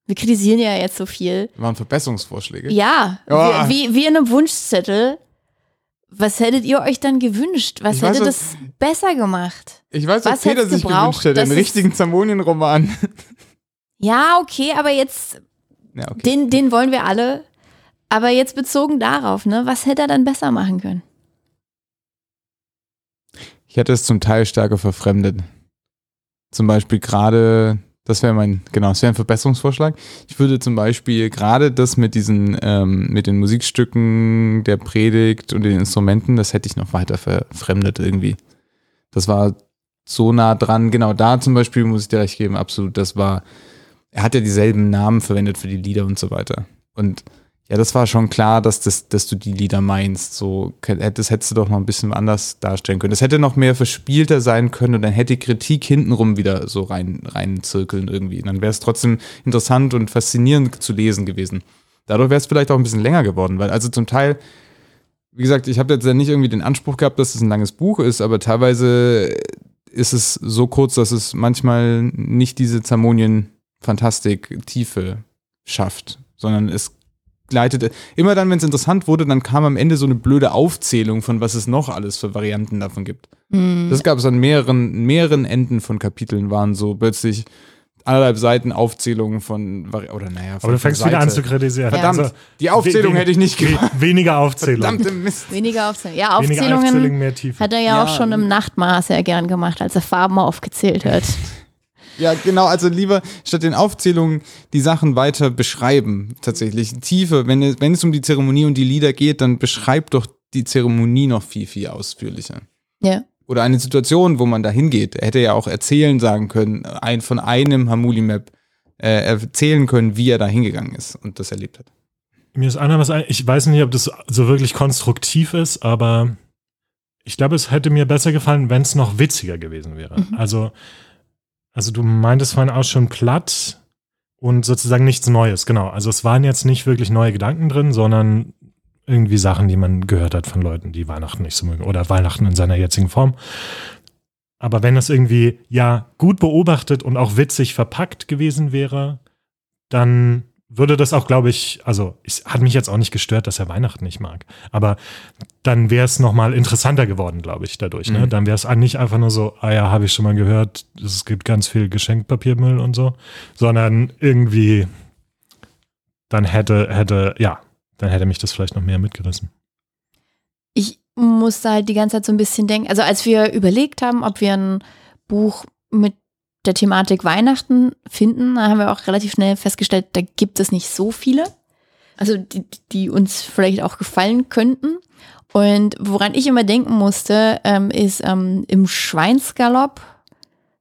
wir kritisieren ja jetzt so viel. Waren Verbesserungsvorschläge? Ja, Ja. Wie, wie, wie in einem Wunschzettel. Was hättet ihr euch dann gewünscht? Was Ich weiß, hätte was- das besser gemacht? Ich weiß, Was Peter sich gewünscht hätte, es- richtigen Zamonien-Roman. Ja, okay, aber jetzt, Ja, okay. den, den wollen wir alle. Aber jetzt bezogen darauf, ne, was hätte er dann besser machen können? Ich hätte es zum Teil stärker verfremdet. Zum Beispiel gerade, das wäre mein, genau, das wäre ein Verbesserungsvorschlag. Ich würde zum Beispiel gerade das mit diesen, ähm, mit den Musikstücken der Predigt und den Instrumenten, das hätte ich noch weiter verfremdet irgendwie. Das war so nah dran. Genau da zum Beispiel muss ich dir recht geben, absolut. Das war, er hat ja dieselben Namen verwendet für die Lieder und so weiter. Und ja, das war schon klar, dass, das, dass du die Lieder meinst. So, das hättest du doch noch ein bisschen anders darstellen können. Das hätte noch mehr verspielter sein können und dann hätte Kritik hintenrum wieder so rein, rein zirkeln irgendwie. Und dann wäre es trotzdem interessant und faszinierend zu lesen gewesen. Dadurch wäre es vielleicht auch ein bisschen länger geworden, weil also zum Teil, wie gesagt, ich habe jetzt ja nicht irgendwie den Anspruch gehabt, dass es ein langes Buch ist, aber teilweise ist es so kurz, dass es manchmal nicht diese Zamonien-Fantastik-Tiefe schafft, sondern es gleitete. Immer dann, wenn es interessant wurde, dann kam am Ende so eine blöde Aufzählung von, was es noch alles für Varianten davon gibt. Hm. Das gab es an mehreren, mehreren Enden von Kapiteln, waren so plötzlich anderthalb Seiten Aufzählungen von, Vari oder naja, von Aber du fängst wieder an zu kritisieren. Verdammt, Also, die Aufzählung hätte ich nicht we- gemacht. Weniger Aufzählung. Verdammte Mist. Weniger Aufzählungen. Ja, Weniger Aufzählungen Aufzählung, mehr Tiefe. hat er ja, Ja, auch schon im Nachtmaß sehr gern gemacht, als er Farben aufgezählt hat. Ja, genau, also lieber statt den Aufzählungen die Sachen weiter beschreiben, tatsächlich. Tiefe, wenn es, wenn es um die Zeremonie und die Lieder geht, dann beschreibt doch die Zeremonie noch viel, viel ausführlicher. Ja. Oder eine Situation, wo man da hingeht. Er hätte ja auch erzählen sagen können, ein, von einem Hamuli-Map äh, erzählen können, wie er da hingegangen ist und das erlebt hat. Mir ist einer was ein, ich weiß nicht, ob das so wirklich konstruktiv ist, aber ich glaube, es hätte mir besser gefallen, wenn es noch witziger gewesen wäre. Mhm. Also, also du meintest vorhin auch schon platt und sozusagen nichts Neues, genau. Also es waren jetzt nicht wirklich neue Gedanken drin, sondern irgendwie Sachen, die man gehört hat von Leuten, die Weihnachten nicht so mögen oder Weihnachten in seiner jetzigen Form. Aber wenn das irgendwie ja gut beobachtet und auch witzig verpackt gewesen wäre, dann würde das auch, glaube ich, also es hat mich jetzt auch nicht gestört, dass er Weihnachten nicht mag. Aber dann wäre es nochmal interessanter geworden, glaube ich, dadurch. Ne? Mhm. Dann wäre es nicht einfach nur so, ah ja, habe ich schon mal gehört, es gibt ganz viel Geschenkpapiermüll und so, sondern irgendwie dann hätte, hätte, ja, dann hätte mich das vielleicht noch mehr mitgerissen. Ich musste halt die ganze Zeit so ein bisschen denken, also als wir überlegt haben, ob wir ein Buch mit der Thematik Weihnachten finden, da haben wir auch relativ schnell festgestellt, da gibt es nicht so viele. Also die, die uns vielleicht auch gefallen könnten. Und woran ich immer denken musste, ähm, ist ähm, im Schweinsgalopp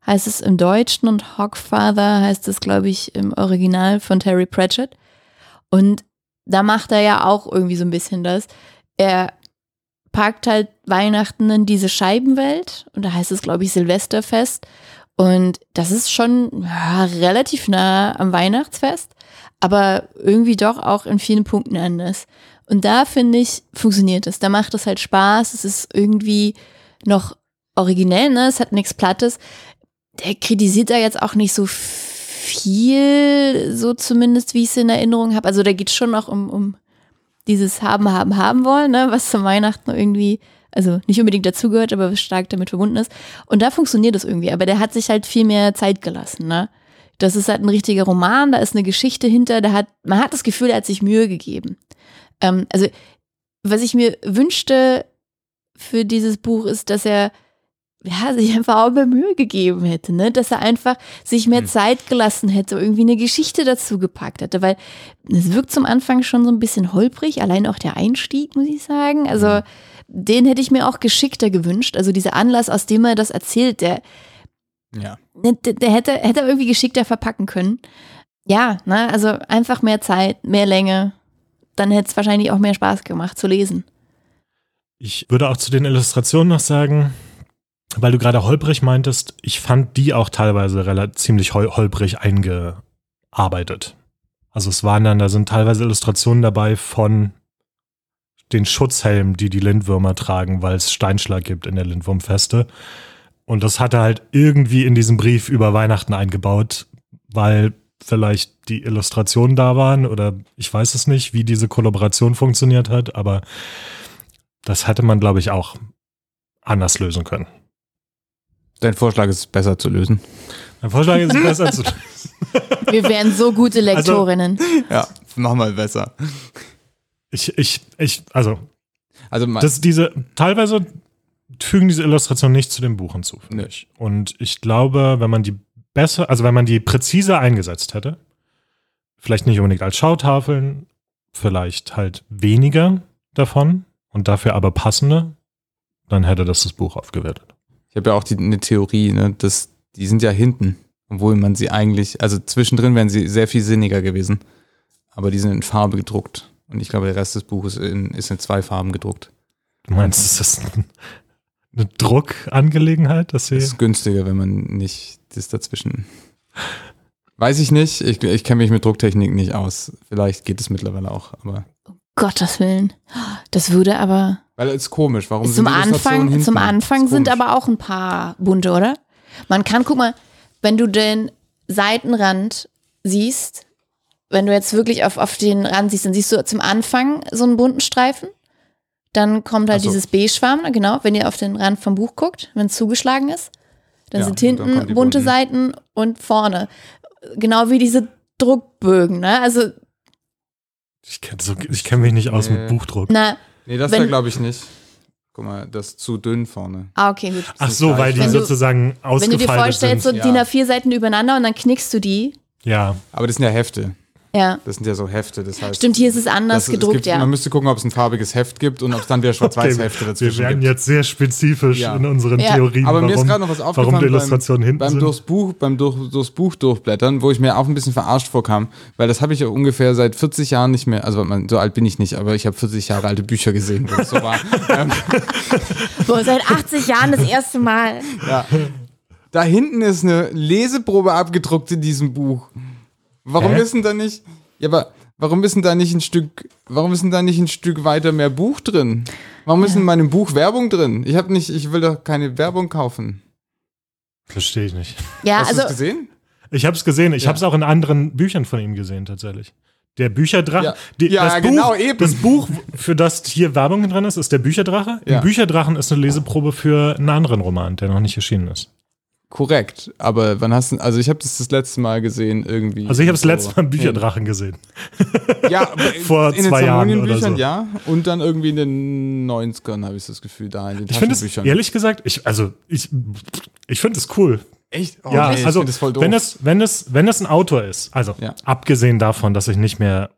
heißt es im Deutschen und Hogfather heißt es, glaube ich, im Original von Terry Pratchett. Und da macht er ja auch irgendwie so ein bisschen das. Er packt halt Weihnachten in diese Scheibenwelt und da heißt es, glaube ich, Silvesterfest. Und das ist schon ja, relativ nah am Weihnachtsfest, aber irgendwie doch auch in vielen Punkten anders. Und da finde ich, funktioniert es. Da macht es halt Spaß. Es ist irgendwie noch originell, ne? Es hat nichts Plattes. Der kritisiert da jetzt auch nicht so viel, so zumindest, wie ich es in Erinnerung habe. Also da geht es schon noch um, um dieses Haben, Haben, Haben wollen, ne? Was zum Weihnachten irgendwie also nicht unbedingt dazugehört, aber stark damit verbunden ist. Und da funktioniert es irgendwie, aber der hat sich halt viel mehr Zeit gelassen, ne? Das ist halt ein richtiger Roman, da ist eine Geschichte hinter, da hat, man hat das Gefühl, er hat sich Mühe gegeben. Ähm, also, was ich mir wünschte für dieses Buch ist, dass er ja, sich einfach auch mehr Mühe gegeben hätte, ne? Dass er einfach sich mehr Hm. Zeit gelassen hätte, irgendwie eine Geschichte dazu gepackt hätte, weil es wirkt zum Anfang schon so ein bisschen holprig, allein auch der Einstieg, muss ich sagen. Also, den hätte ich mir auch geschickter gewünscht. Also dieser Anlass, aus dem er das erzählt, der, Ja. der, der hätte, hätte er irgendwie geschickter verpacken können. Ja, ne, also einfach mehr Zeit, mehr Länge. Dann hätte es wahrscheinlich auch mehr Spaß gemacht zu lesen. Ich würde auch zu den Illustrationen noch sagen, weil du gerade holprig meintest, ich fand die auch teilweise relativ ziemlich hol holprig eingearbeitet. Also es waren dann, da sind teilweise Illustrationen dabei von den Schutzhelmen, die die Lindwürmer tragen, weil es Steinschlag gibt in der Lindwurmfeste. Und das hat er halt irgendwie in diesen Brief über Weihnachten eingebaut, weil vielleicht die Illustrationen da waren oder ich weiß es nicht, wie diese Kollaboration funktioniert hat, aber das hätte man, glaube ich, auch anders lösen können. Dein Vorschlag ist besser zu lösen. Mein Vorschlag ist besser zu. Wir wären so gute Lektorinnen. Ja, mach mal besser. Ich, ich, ich, also, Also das, diese, teilweise fügen diese Illustrationen nicht zu dem Buch hinzu. finde ich. Und ich glaube, wenn man die besser, also wenn man die präziser eingesetzt hätte, vielleicht nicht unbedingt als Schautafeln, vielleicht halt weniger davon und dafür aber passende, dann hätte das das Buch aufgewertet. Ich habe ja auch die, eine Theorie, ne, dass die sind ja hinten, obwohl man sie eigentlich, also zwischendrin wären sie sehr viel sinniger gewesen, aber die sind in Farbe gedruckt. Und ich glaube, der Rest des Buches in, ist in zwei Farben gedruckt. Du meinst, ist das ein- eine Druckangelegenheit, dass sie. Das ist günstiger, wenn man nicht das dazwischen. Weiß ich nicht. Ich, ich kenne mich mit Drucktechnik nicht aus. Vielleicht geht es mittlerweile auch, aber. Gottes Willen. Das würde aber. Weil es ist komisch. Warum Zum sind die Illustrationen Anfang, zum Anfang Ist sind aber auch ein paar bunte, oder? Man kann, guck mal, wenn du den Seitenrand siehst, wenn du jetzt wirklich auf, auf den Rand siehst, dann siehst du zum Anfang so einen bunten Streifen. Dann kommt halt so. dieses Beige-Schwarm, genau, wenn ihr auf den Rand vom Buch guckt, wenn es zugeschlagen ist. Dann Ja, sind dann hinten die bunte. Seiten und vorne. Genau wie diese Druckbögen, ne? Also, Ich kenne so, kenn mich nicht aus Nee. mit Buchdruck. na, Nee, das wenn- da glaube ich nicht. Guck mal, das ist zu dünn vorne. ah, okay, gut. Ach so, weil die Wenn du- sozusagen Wenn du dir vorstellst, so sind. ja. DIN A4 Seiten übereinander und dann knickst du die. Ja, Aber das sind ja Hefte. Ja. Das sind ja so Hefte. Das heißt, Stimmt, hier ist es anders das, es gedruckt, gibt, ja. Man müsste gucken, ob es ein farbiges Heft gibt und ob es dann wieder Schwarz-Weiß-Hefte wir dazwischen werden gibt. jetzt sehr spezifisch Ja. in unseren Ja. Theorien, Aber warum, mir ist gerade noch was aufgefallen warum die beim- Illustrationen hinten beim sind. durchs Buch, beim durch, durchs Buch durchblättern, wo ich mir auch ein bisschen verarscht vorkam, weil das habe ich ja ungefähr seit 40 Jahren nicht mehr, also so alt bin ich nicht, aber ich habe 40 Jahre alte Bücher gesehen, wo das so war. ähm, Boah, seit 80 Jahren das erste Mal. ja. Da hinten ist eine Leseprobe abgedruckt in diesem Buch. Warum Hä? ist denn da nicht? Ja, aber Warum ist denn da nicht ein Stück, warum ist denn da nicht ein Stück weiter mehr Buch drin? Warum ist in meinem Buch Werbung drin? Ich habe nicht, ich will doch keine Werbung kaufen. Verstehe ich nicht. Ja, Hast du also es gesehen? Ich habe es gesehen. Ich Ja. habe es auch in anderen Büchern von ihm gesehen, tatsächlich. Der Bücherdrache. Ja. Die, Ja, das, genau, Buch, eben. das Buch, für das hier Werbung drin ist, ist der Bücherdrache. Ja. Ein Bücherdrachen ist eine Leseprobe für einen anderen Roman, der noch nicht erschienen ist. Korrekt. Aber wann hast du, also ich habe das das letzte Mal gesehen irgendwie. Also ich habe das so letzte Mal einen Bücherdrachen gesehen. Ja, aber Vor in zwei den Jahren oder so. ja. Und dann irgendwie in den 90ern habe ich das Gefühl, da in den Ich finde es, Taschenbüchern. ehrlich gesagt, ich, also ich, ich finde es cool. Echt? Oh, ja, nee, ich also das voll doof. wenn es, wenn es, wenn es ein Autor ist, also Ja. abgesehen davon, dass ich nicht mehr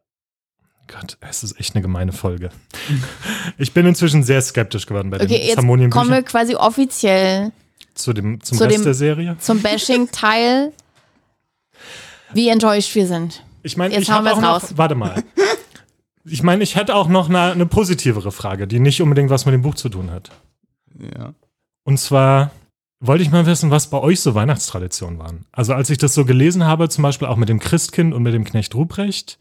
Gott, es ist echt eine gemeine Folge. Ich bin inzwischen sehr skeptisch geworden bei okay, den jetzt kommen Harmonienbüchern wir quasi offiziell zu dem, zum zu Rest dem- der Serie. zum Bashing-Teil, wie enttäuscht wir sind. Ich meine, Jetzt ich habe auch wir's noch, raus. warte mal. Ich meine, ich hätte auch noch eine, eine positivere Frage, die nicht unbedingt was mit dem Buch zu tun hat. ja. Und zwar wollte ich mal wissen, was bei euch so Weihnachtstraditionen waren. Also als ich das so gelesen habe, zum Beispiel auch mit dem Christkind und mit dem Knecht Ruprecht,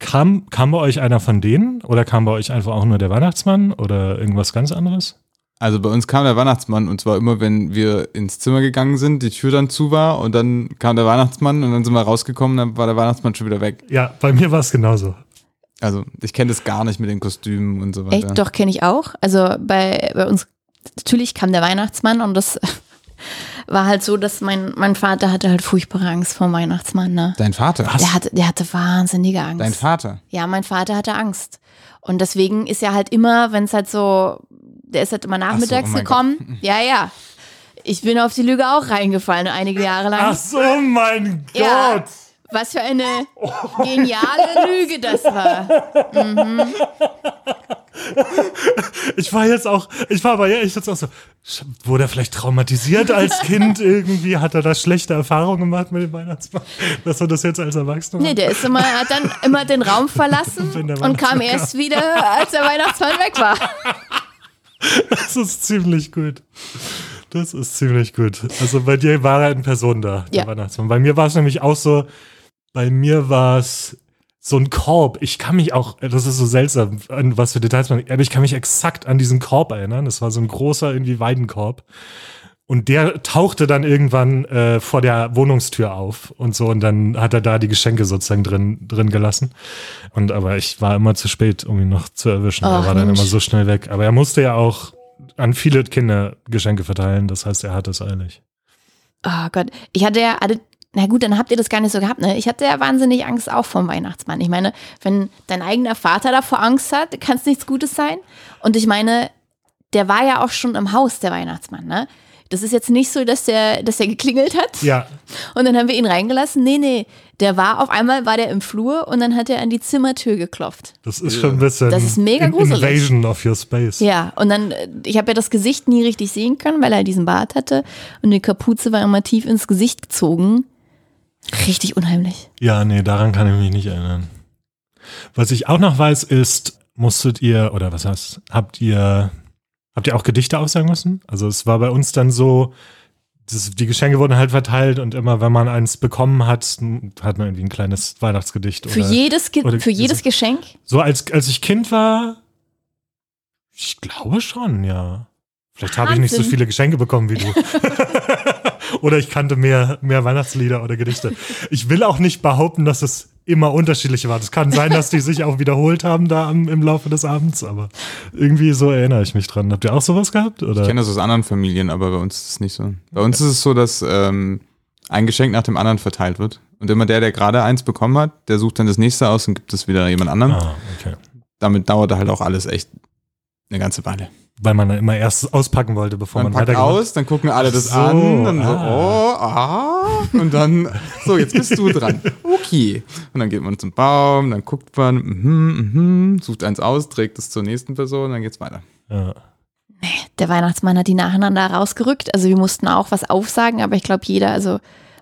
kam, kam bei euch einer von denen oder kam bei euch einfach auch nur der Weihnachtsmann oder irgendwas ganz anderes? Also bei uns kam der Weihnachtsmann und zwar immer, wenn wir ins Zimmer gegangen sind, die Tür dann zu war und dann kam der Weihnachtsmann und dann sind wir rausgekommen, dann war der Weihnachtsmann schon wieder weg. Ja, bei mir war es genauso. Also ich kenne das gar nicht mit den Kostümen und so weiter. Echt? Doch, kenne ich auch. Also bei, bei uns, natürlich kam der Weihnachtsmann und das war halt so, dass mein, mein Vater hatte halt furchtbare Angst vor dem Weihnachtsmann. Ne? Dein Vater? Was? Der, hatte, der hatte wahnsinnige Angst. Dein Vater? Ja, mein Vater hatte Angst. Und deswegen ist er halt immer, wenn es halt so, der ist halt immer nachmittags oh mein gekommen. Ja, ja. Ich bin auf die Lüge auch reingefallen, einige Jahre lang. Ach so, mein Ja. Gott! Was für eine geniale Lüge das war. Ich war jetzt auch, ich war aber ja, ich jetzt auch so, wurde er vielleicht traumatisiert als Kind irgendwie? Hat er da schlechte Erfahrungen gemacht mit dem Weihnachtsmann? Dass er das jetzt als Erwachsener Nee, der ist immer, hat dann immer den Raum verlassen und kam erst wieder, als der Weihnachtsmann weg war. Das ist ziemlich gut. Das ist ziemlich gut. Also bei dir war er in Person da, der Ja. Weihnachtsmann. Bei mir war es nämlich auch so, bei mir war es so ein Korb. Ich kann mich auch, das ist so seltsam, an was für Details man, aber ich kann mich exakt an diesen Korb erinnern. Das war so ein großer irgendwie Weidenkorb. Und der tauchte dann irgendwann äh, vor der Wohnungstür auf und so und dann hat er da die Geschenke sozusagen drin, drin gelassen. Und aber ich war immer zu spät, um ihn noch zu erwischen. er Ach, war dann Mensch. immer so schnell weg. Aber er musste ja auch an viele Kinder Geschenke verteilen. Das heißt, er hat es eilig. Oh Gott, ich hatte ja, hatte, na gut, dann habt ihr das gar nicht so gehabt, ne? Ich hatte ja wahnsinnig Angst auch vom Weihnachtsmann. Ich meine, wenn dein eigener Vater davor Angst hat, kann es nichts Gutes sein. Und ich meine, der war ja auch schon im Haus, der Weihnachtsmann, ne? Das ist jetzt nicht so, dass der, dass der geklingelt hat Ja, und dann haben wir ihn reingelassen. Nee, nee, der war auf einmal, war der im Flur und dann hat er an die Zimmertür geklopft. das ist schon ein bisschen Das ist mega gruselig. Invasion of your space. Ja, und dann, äh, ich habe ja das Gesicht nie richtig sehen können, weil er diesen Bart hatte und die Kapuze war immer tief ins Gesicht gezogen. Richtig unheimlich. Ja, nee, daran kann ich mich nicht erinnern. Was ich auch noch weiß, ist, musstet ihr, oder was heißt, habt ihr, habt ihr auch Gedichte aussagen müssen? Also es war bei uns dann so, das, die Geschenke wurden halt verteilt und immer, wenn man eins bekommen hat, hat man irgendwie ein kleines Weihnachtsgedicht. Für oder, jedes, Ge oder für jedes diese- Geschenk? So als, als ich Kind war, ich glaube schon, ja. Vielleicht habe ich nicht so viele Geschenke bekommen wie du. oder ich kannte mehr, mehr Weihnachtslieder oder Gedichte. Ich will auch nicht behaupten, dass es immer unterschiedlich war. Es kann sein, dass die sich auch wiederholt haben da am, im Laufe des Abends, aber irgendwie so erinnere ich mich dran. Habt ihr auch sowas gehabt? Oder? Ich kenne das aus anderen Familien, aber bei uns ist es nicht so. Bei uns ist es so, dass ähm, ein Geschenk nach dem anderen verteilt wird. Und immer der, der gerade eins bekommen hat, der sucht dann das nächste aus und gibt es wieder jemand anderem. ah, okay. Damit dauert halt auch alles echt eine ganze Weile. Weil man dann immer erst auspacken wollte, bevor Man man, packt weitergemacht aus, dann gucken alle das so, an, dann so, ah. oh, ah, und dann, so, jetzt bist du dran. Okay. Und dann geht man zum Baum, dann guckt man, mhm, mhm, sucht eins aus, trägt es zur nächsten Person, dann geht's weiter. Ja. Der Weihnachtsmann hat die nacheinander rausgerückt. Also wir mussten auch was aufsagen, aber ich glaube jeder, also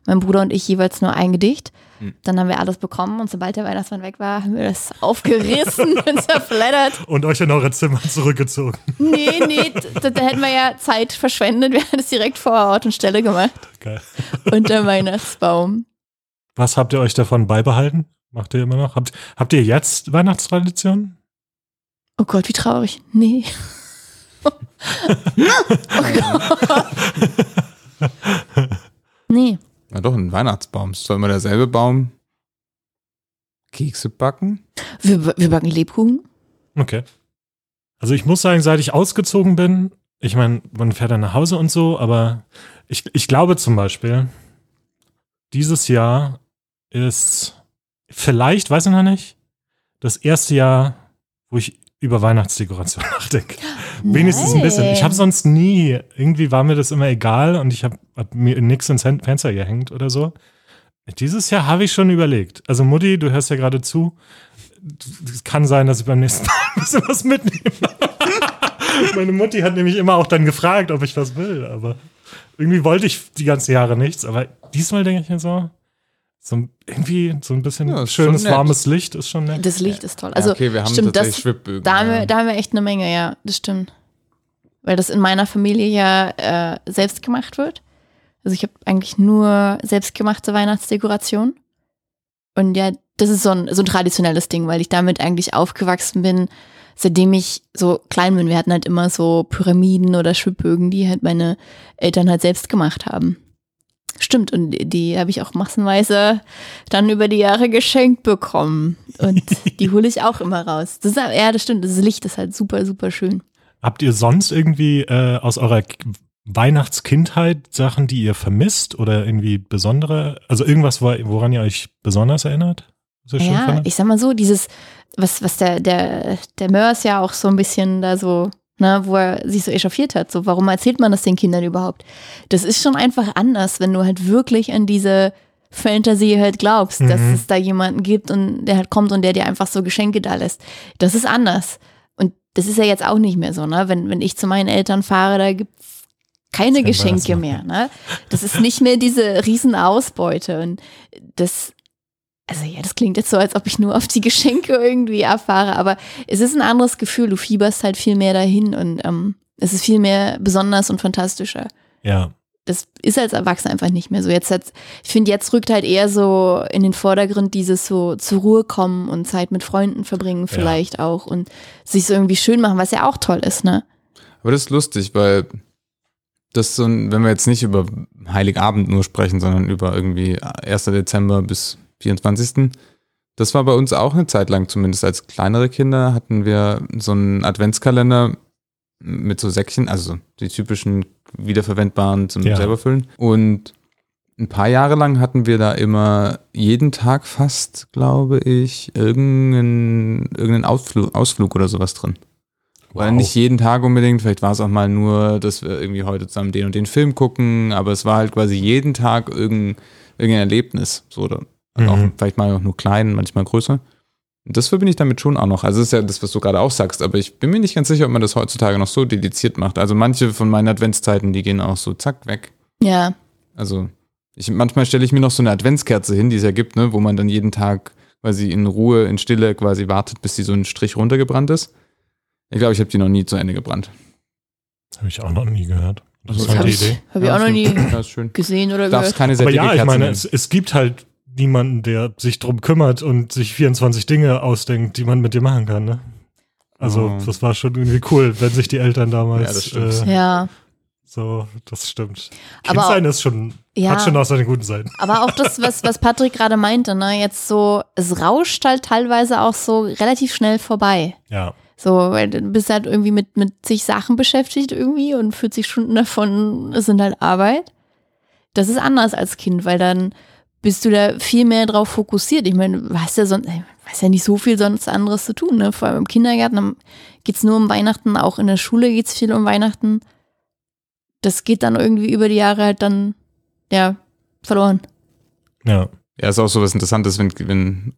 mein Bruder und ich jeweils nur ein Gedicht. Hm. Dann haben wir alles bekommen und sobald der Weihnachtsmann weg war, haben wir das aufgerissen und zerfleddert. Und euch in eure Zimmer zurückgezogen. Nee, nee, da, da hätten wir ja Zeit verschwendet. Wir haben das direkt vor Ort und Stelle gemacht. Geil. Unter Weihnachtsbaum. Was habt ihr euch davon beibehalten? Macht ihr immer noch? Habt, habt ihr jetzt Weihnachtstraditionen? Oh Gott, wie traurig. Nee. oh nee. Na doch, ein Weihnachtsbaum. Ist doch immer derselbe Baum. Kekse backen? Wir, wir backen Lebkuchen. Okay. Also ich muss sagen, seit ich ausgezogen bin, ich meine, man fährt dann nach Hause und so, aber ich, ich glaube zum Beispiel, dieses Jahr ist vielleicht, weiß ich noch nicht, das erste Jahr, wo ich über Weihnachtsdekoration nachdenke. Wenigstens ein bisschen. Ich habe sonst nie, irgendwie war mir das immer egal und ich habe hab mir nichts ins Fenster gehängt oder so. Dieses Jahr habe ich schon überlegt. Also Mutti, du hörst ja gerade zu. Es kann sein, dass ich beim nächsten Mal ein bisschen was mitnehme. Meine Mutti hat nämlich immer auch dann gefragt, ob ich was will, aber irgendwie wollte ich die ganzen Jahre nichts. Aber diesmal denke ich mir so, so irgendwie so ein bisschen Ja, schönes, warmes Licht ist schon nett. Das Licht ist toll. Also, ja, okay, wir haben stimmt, tatsächlich das, Schwibbögen. da, haben wir, da haben wir echt eine Menge, ja, das stimmt. Weil das in meiner Familie ja äh, selbst gemacht wird. Also ich habe eigentlich nur selbstgemachte Weihnachtsdekoration. Und ja, das ist so ein, so ein traditionelles Ding, weil ich damit eigentlich aufgewachsen bin, seitdem ich so klein bin. Wir hatten halt immer so Pyramiden oder Schwibbögen, die halt meine Eltern halt selbst gemacht haben. Stimmt, und die habe ich auch massenweise dann über die Jahre geschenkt bekommen. Und die hole ich auch immer raus. Das ist, ja, das stimmt. Das Licht ist halt super, super schön. Habt ihr sonst irgendwie äh, aus eurer Weihnachtskindheit Sachen, die ihr vermisst oder irgendwie besondere, also irgendwas, wo- woran ihr euch besonders erinnert? Schön Ja, ich sag mal so, dieses, was, was der, der, der Mörs ja auch so ein bisschen da so, ne, wo er sich so echauffiert hat, so, warum erzählt man das den Kindern überhaupt? Das ist schon einfach anders, wenn du halt wirklich an diese Fantasie halt glaubst, dass Mhm. es da jemanden gibt und der halt kommt und der dir einfach so Geschenke da lässt. Das ist anders. Und das ist ja jetzt auch nicht mehr so, ne? Wenn, wenn ich zu meinen Eltern fahre, da gibt's keine Kein Geschenke mehr, ne? Das ist nicht mehr diese Riesenausbeute. Und das, also ja, das klingt jetzt so, als ob ich nur auf die Geschenke irgendwie abfahre, aber es ist ein anderes Gefühl. Du fieberst halt viel mehr dahin und ähm, es ist viel mehr besonders und fantastischer. ja. Das ist als Erwachsener einfach nicht mehr so. Jetzt hat, ich finde, jetzt rückt halt eher so in den Vordergrund dieses so zur Ruhe kommen und Zeit mit Freunden verbringen vielleicht auch und sich so irgendwie schön machen, was ja auch toll ist, ne? Aber das ist lustig, weil das so ein, wenn wir jetzt nicht über Heiligabend nur sprechen, sondern über irgendwie 1. Dezember bis 24. Das war bei uns auch eine Zeit lang, zumindest als kleinere Kinder, hatten wir so einen Adventskalender mit so Säckchen, also die typischen wiederverwendbaren zum Ja. selber füllen. Und ein paar Jahre lang hatten wir da immer jeden Tag fast, glaube ich, irgendeinen, irgendeinen Ausflug, Ausflug oder sowas drin. Oder Wow. nicht jeden Tag unbedingt, vielleicht war es auch mal nur, dass wir irgendwie heute zusammen den und den Film gucken, aber es war halt quasi jeden Tag irgendein, irgendein Erlebnis. So, oder Mhm. auch vielleicht mal auch nur klein, manchmal größer. Und das verbinde ich damit schon auch noch. Also das ist ja das, was du gerade auch sagst, aber ich bin mir nicht ganz sicher, ob man das heutzutage noch so dediziert macht. Also manche von meinen Adventszeiten, die gehen auch so zack weg. Ja, Also ich, manchmal stelle ich mir noch so eine Adventskerze hin, die es ja gibt, ne, wo man dann jeden Tag quasi in Ruhe, in Stille quasi wartet, bis die so ein Strich runtergebrannt ist. Ich glaube, ich habe die noch nie zu Ende gebrannt. Habe ich auch noch nie gehört. Das ist Das eine habe Idee. ich, hab ich auch noch nie Ja, ist gesehen oder Du darfst gehört. keine Aber ja, ich meine, es, es gibt halt niemanden, der sich drum kümmert und sich 24 Dinge ausdenkt, die man mit dir machen kann. Ne? Also, Oh. das war schon irgendwie cool, wenn sich die Eltern damals Ja, das stimmt. äh, Ja, so, das stimmt. Aber Kind sein ist schon, ja. hat schon auch seine guten Seiten. Aber auch das, was, was Patrick gerade meinte, ne, jetzt so, es rauscht halt teilweise auch so relativ schnell vorbei. Ja. So, weil du bist halt irgendwie mit, mit sich Sachen beschäftigt irgendwie und 40 Stunden davon sind halt Arbeit. Das ist anders als Kind, weil dann bist du da viel mehr drauf fokussiert. Ich meine, du hast ja sonst, du hast ja nicht so viel sonst anderes zu tun, ne? Vor allem im Kindergarten geht es nur um Weihnachten, auch in der Schule geht es viel um Weihnachten. Das geht dann irgendwie über die Jahre halt dann, ja, verloren. Ja. Ja, ist auch so was Interessantes, wenn, wenn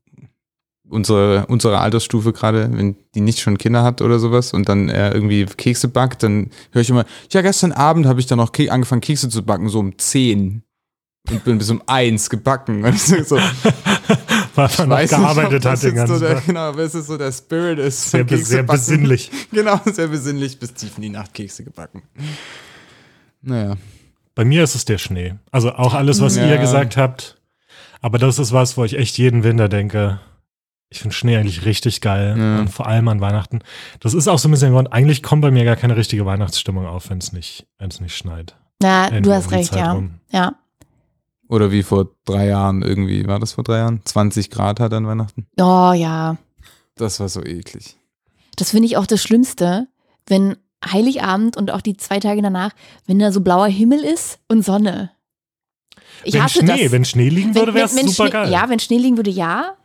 unsere, unsere Altersstufe gerade, wenn die nicht schon Kinder hat oder sowas und dann er irgendwie Kekse backt, dann höre ich immer, ja, gestern Abend habe ich dann noch Ke angefangen, Kekse zu backen, so um 10 und bin bis um 1 gebacken. Und so, so, Weil man noch nicht, gearbeitet ob hat das den jetzt so ganzen der, Tag. Genau, es ist so der Spirit ist. Sehr, be- Kekse sehr besinnlich. Genau, sehr besinnlich, bis tief in die Nacht Kekse gebacken. Naja. Bei mir ist es der Schnee. Also auch alles, was Ja. ihr gesagt habt. Aber das ist was, wo ich echt jeden Winter denke, ich finde Schnee eigentlich richtig geil. Ja. Und vor allem an Weihnachten. Das ist auch so ein bisschen der Grund, eigentlich kommt bei mir gar keine richtige Weihnachtsstimmung auf, wenn es nicht, wenn es nicht schneit. Na, Irgendwie du hast recht, Zeit ja. rum. Ja. Oder wie vor drei Jahren irgendwie, war das vor drei Jahren? 20 Grad hat an Weihnachten. Oh ja. Das war so eklig. Das finde ich auch das Schlimmste, wenn Heiligabend und auch die zwei Tage danach, wenn da so blauer Himmel ist und Sonne. Ich wenn hasse Schnee, das. wenn Schnee liegen würde, wäre es super Schnee, geil. Ja, wenn Schnee liegen würde, ja.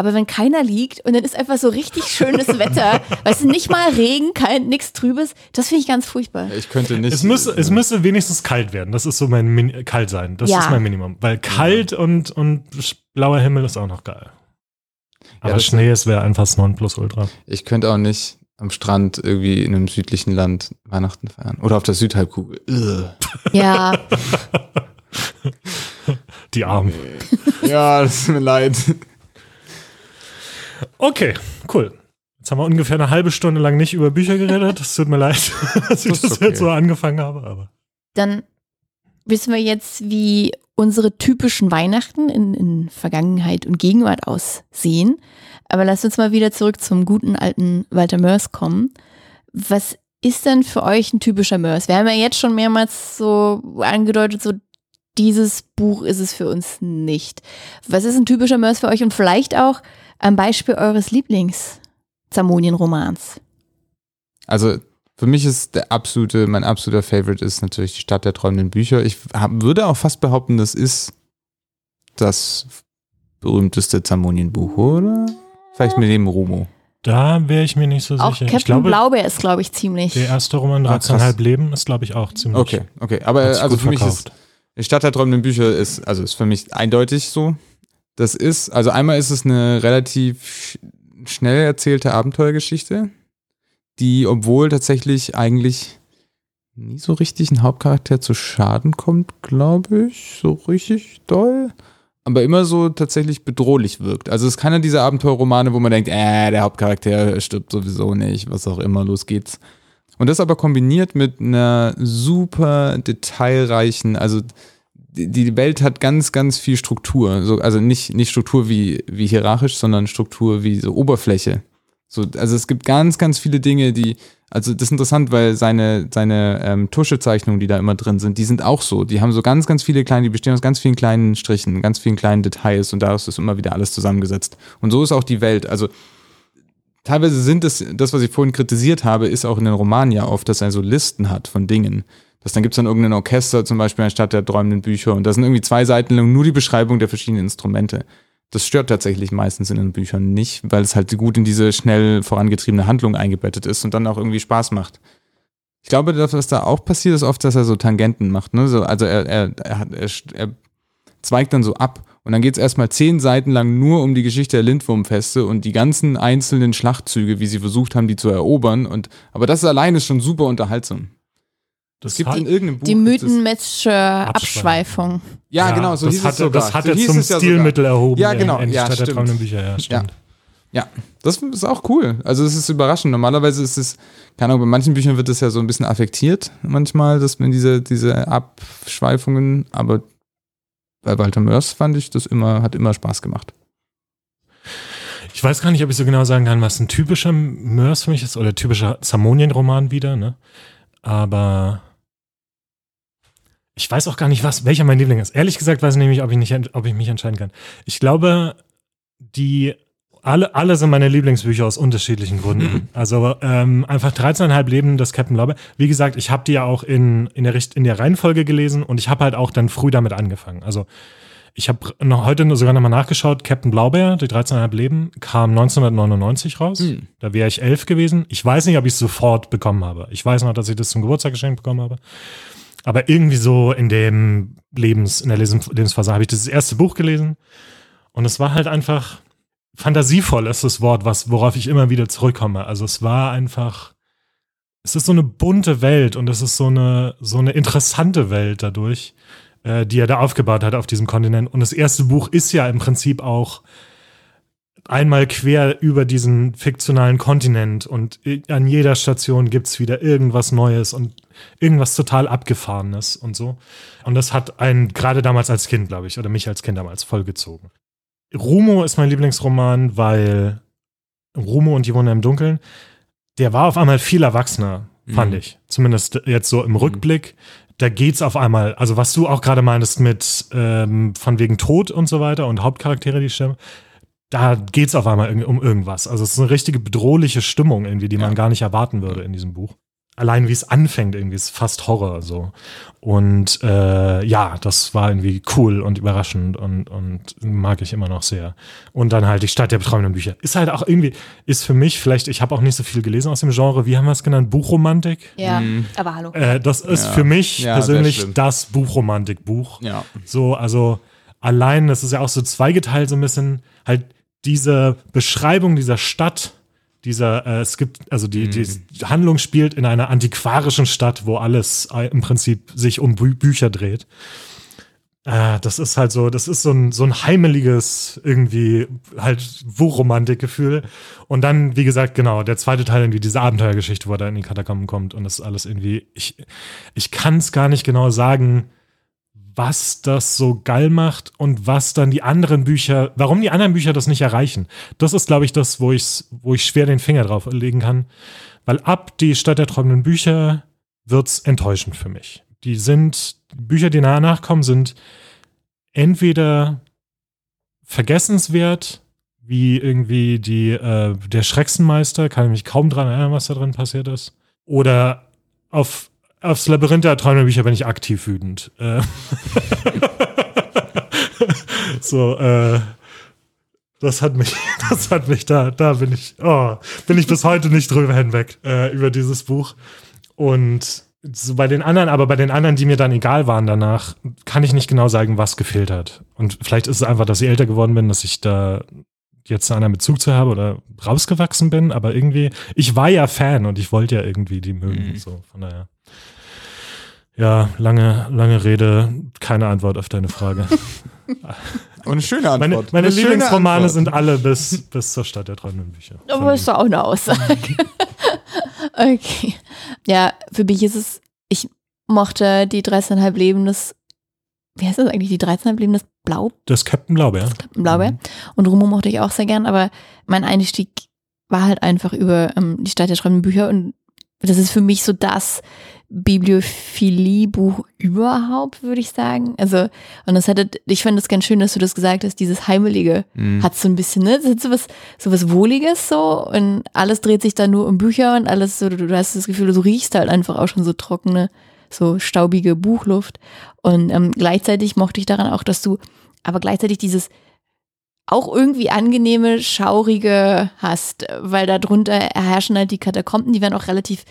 Aber wenn keiner liegt und dann ist einfach so richtig schönes Wetter, weißt du, nicht mal Regen, kein, nichts Trübes, das finde ich ganz furchtbar. Ich könnte nicht. Es müsste, es müsste wenigstens kalt werden. Das ist so mein Min kalt sein. Das Ja. ist mein Minimum. Weil kalt und, und blauer Himmel ist auch noch geil. Aber das- Schnee, es wäre einfach das Nonplusultra. Ich könnte auch nicht am Strand irgendwie in einem südlichen Land Weihnachten feiern. Oder auf der Südhalbkugel. Ja, Die Armen. Ja, das tut mir leid. Okay, cool. Jetzt haben wir ungefähr eine halbe Stunde lang nicht über Bücher geredet. Es tut mir leid, dass ich Das das okay. jetzt so angefangen habe. Aber dann wissen wir jetzt, wie unsere typischen Weihnachten in, in Vergangenheit und Gegenwart aussehen. Aber lasst uns mal wieder zurück zum guten alten Walter Mörs kommen. Was ist denn für euch ein typischer Mörs? Wir haben ja jetzt schon mehrmals so angedeutet, so dieses Buch ist es für uns nicht. Was ist ein typischer Mörs für euch und vielleicht auch am Beispiel eures Lieblings-Zamonien-Romans? Also für mich ist der absolute, mein absoluter Favorite ist natürlich die Stadt der träumenden Bücher. Ich hab, würde auch fast behaupten, das ist das berühmteste Zamonienbuch, oder? Vielleicht mit dem Rumo. da wäre ich mir nicht so Auch sicher. Captain ich glaube, Blaubeer ist, glaube ich, ziemlich. der erste Roman Ah, 13,5 krass. Leben ist, glaube ich, auch ziemlich. Okay, okay. Aber also gut für mich ist verkauft. die Stadt der träumenden Bücher ist, also ist für mich eindeutig so. Das ist, also einmal ist es eine relativ sch schnell erzählte Abenteuergeschichte, die, obwohl tatsächlich eigentlich nie so richtig ein Hauptcharakter zu Schaden kommt, glaube ich, so richtig doll, aber immer so tatsächlich bedrohlich wirkt. Also es ist keiner dieser Abenteuerromane, wo man denkt, äh, der Hauptcharakter stirbt sowieso nicht, was auch immer, los geht's. Und das aber kombiniert mit einer super detailreichen, also die, Welt hat ganz, ganz viel Struktur. So, also nicht, nicht Struktur wie, wie hierarchisch, sondern Struktur wie so Oberfläche. So, also es gibt ganz, ganz viele Dinge, die, also das ist interessant, weil seine, seine ähm, Tuschezeichnungen, die da immer drin sind, die sind auch so. Die haben so ganz, ganz viele kleine, die bestehen aus ganz vielen kleinen Strichen, ganz vielen kleinen Details und daraus ist immer wieder alles zusammengesetzt. Und so ist auch die Welt. Also teilweise sind es, das, was ich vorhin kritisiert habe, ist auch in den Romanen ja oft, dass er so Listen hat von Dingen. Dass dann gibt es dann irgendein Orchester, zum Beispiel anstatt der träumenden Bücher. Und da sind irgendwie zwei Seiten lang nur die Beschreibung der verschiedenen Instrumente. Das stört tatsächlich meistens in den Büchern nicht, weil es halt gut in diese schnell vorangetriebene Handlung eingebettet ist und dann auch irgendwie Spaß macht. Ich glaube, das, was da auch passiert, ist oft, dass er so Tangenten macht. Ne? So, also er, er, er, er, er zweigt dann so ab. Und dann geht es erstmal zehn Seiten lang nur um die Geschichte der Lindwurmfeste und die ganzen einzelnen Schlachtzüge, wie sie versucht haben, die zu erobern. Und, aber das allein ist schon super unterhaltsam. Das gibt in irgendeinem Buch. Die Mythenmetzsche Abschweifung. Ja, genau, so das hieß hat, es sogar. Das hat so er hieß zum es ja sogar. Stilmittel erhoben. Ja, genau. In, in Ja, Stadt der stimmt. Bücher, ja, stimmt. Ja, das ist auch cool. Also es ist überraschend. Normalerweise ist es, keine Ahnung, bei manchen Büchern wird das ja so ein bisschen affektiert manchmal, dass man diese, diese Abschweifungen, aber bei Walter Mörs fand ich das immer, hat immer Spaß gemacht. Ich weiß gar nicht, ob ich so genau sagen kann, was ein typischer Mörs für mich ist oder typischer Zamonien-Roman wieder, ne? Aber ich weiß auch gar nicht, was, welcher mein Liebling ist. Ehrlich gesagt weiß ich nämlich, ob ich, nicht, ob ich mich entscheiden kann. Ich glaube, die alle, alle sind meine Lieblingsbücher aus unterschiedlichen Gründen. Also ähm, einfach 13,5 Leben des Captain Blaubeer. Wie gesagt, ich habe die ja auch in, in, der, Richt- in der Reihenfolge gelesen und ich habe halt auch dann früh damit angefangen. Also ich habe noch heute sogar nochmal nachgeschaut. Captain Blaubeer, die 13,5 Leben, kam 1999 raus. Hm. Da wäre ich elf gewesen. Ich weiß nicht, ob ich es sofort bekommen habe. Ich weiß noch, dass ich das zum Geburtstag geschenkt bekommen habe. Aber irgendwie so in dem Lebens, in der Lebens Lebensphase habe ich das erste Buch gelesen. Und es war halt einfach fantasievoll ist das Wort, was, worauf ich immer wieder zurückkomme. Also es war einfach, es ist so eine bunte Welt und es ist so eine, so eine interessante Welt dadurch, äh, die er da aufgebaut hat auf diesem Kontinent. Und das erste Buch ist ja im Prinzip auch einmal quer über diesen fiktionalen Kontinent und an jeder Station gibt's wieder irgendwas Neues und irgendwas total Abgefahrenes und so. Und das hat einen gerade damals als Kind, glaube ich, oder mich als Kind damals vollgezogen. Rumo ist mein Lieblingsroman, weil Rumo und die Wunder im Dunkeln, der war auf einmal viel erwachsener, fand Mhm. ich. Zumindest jetzt so im Rückblick. Da geht's auf einmal, also was du auch gerade meintest mit ähm, von wegen Tod und so weiter und Hauptcharaktere, die sterben, da geht's auf einmal um irgendwas. Also es ist eine richtige bedrohliche Stimmung irgendwie, die man Ja. gar nicht erwarten würde in diesem Buch. Allein wie es anfängt, irgendwie ist fast Horror so. Und äh, ja, das war irgendwie cool und überraschend und, und mag ich immer noch sehr. Und dann halt die Stadt der beträumenden Bücher. Ist halt auch irgendwie, ist für mich vielleicht, ich habe auch nicht so viel gelesen aus dem Genre, wie haben wir es genannt? Buchromantik? Ja, Mhm. aber hallo. Äh, das ist Ja. für mich Ja, das persönlich das Buchromantikbuch. Ja. So, also allein, das ist ja auch so zweigeteilt, so ein bisschen halt diese Beschreibung dieser Stadt, dieser, äh, es gibt, also die, die Handlung spielt in einer antiquarischen Stadt, wo alles äh, im Prinzip sich um Bü Bücher dreht. Äh, das ist halt so, das ist so ein, so ein heimeliges, irgendwie halt Buchromantikgefühl. Und dann, wie gesagt, genau, der zweite Teil irgendwie diese Abenteuergeschichte, wo er da in die Katakomben kommt und das ist alles irgendwie, ich, ich kann es gar nicht genau sagen, was das so geil macht und was dann die anderen Bücher, warum die anderen Bücher das nicht erreichen. Das ist, glaube ich, das, wo, ich's, wo ich schwer den Finger drauf legen kann. Weil ab die Stadt der trockenen Bücher wird's enttäuschend für mich. Die sind, Bücher, die danach kommen, sind entweder vergessenswert, wie irgendwie die, äh, der Schrecksenmeister, kann ich mich kaum dran erinnern, was da drin passiert ist. Oder auf aufs Labyrinth der Bücher bin ich aktiv wütend. Äh, so, äh, das hat mich, das hat mich da, da bin ich, oh, bin ich bis heute nicht drüber hinweg, äh, über dieses Buch. Und so bei den anderen, aber bei den anderen, die mir dann egal waren danach, kann ich nicht genau sagen, was gefehlt hat. Und vielleicht ist es einfach, dass ich älter geworden bin, dass ich da jetzt einen anderen Bezug zu habe oder rausgewachsen bin, aber irgendwie, ich war ja Fan und ich wollte ja irgendwie die mögen, Mhm. so, von daher. Ja, lange, lange Rede, keine Antwort auf deine Frage. Und eine schöne Antwort. Meine, meine Lieblingsromane Antwort. sind alle bis, bis zur Stadt der träumenden Bücher. Aber ist doch auch eine Aussage. okay. Ja, für mich ist es, ich mochte die 13,5 Leben des, wie heißt das eigentlich, die 13,5 Leben des Blau, Das Captain Blaubeer. Blaubeer. Mhm. Und Rumo mochte ich auch sehr gern, aber mein Einstieg war halt einfach über ähm, die Stadt der träumenden Bücher und das ist für mich so das Bibliophilie-Buch überhaupt, würde ich sagen. Also, und das hatte, ich fand das ganz schön, dass du das gesagt hast, dieses Heimelige Mhm. hat so ein bisschen, ne? Das hat so was, so was Wohliges so und alles dreht sich dann nur um Bücher und alles so, du, du hast das Gefühl, du riechst halt einfach auch schon so trockene, so staubige Buchluft. Und ähm, gleichzeitig mochte ich daran auch, dass du aber gleichzeitig dieses auch irgendwie angenehme, schaurige hast, weil darunter herrschen halt die Katakomben, die werden auch relativ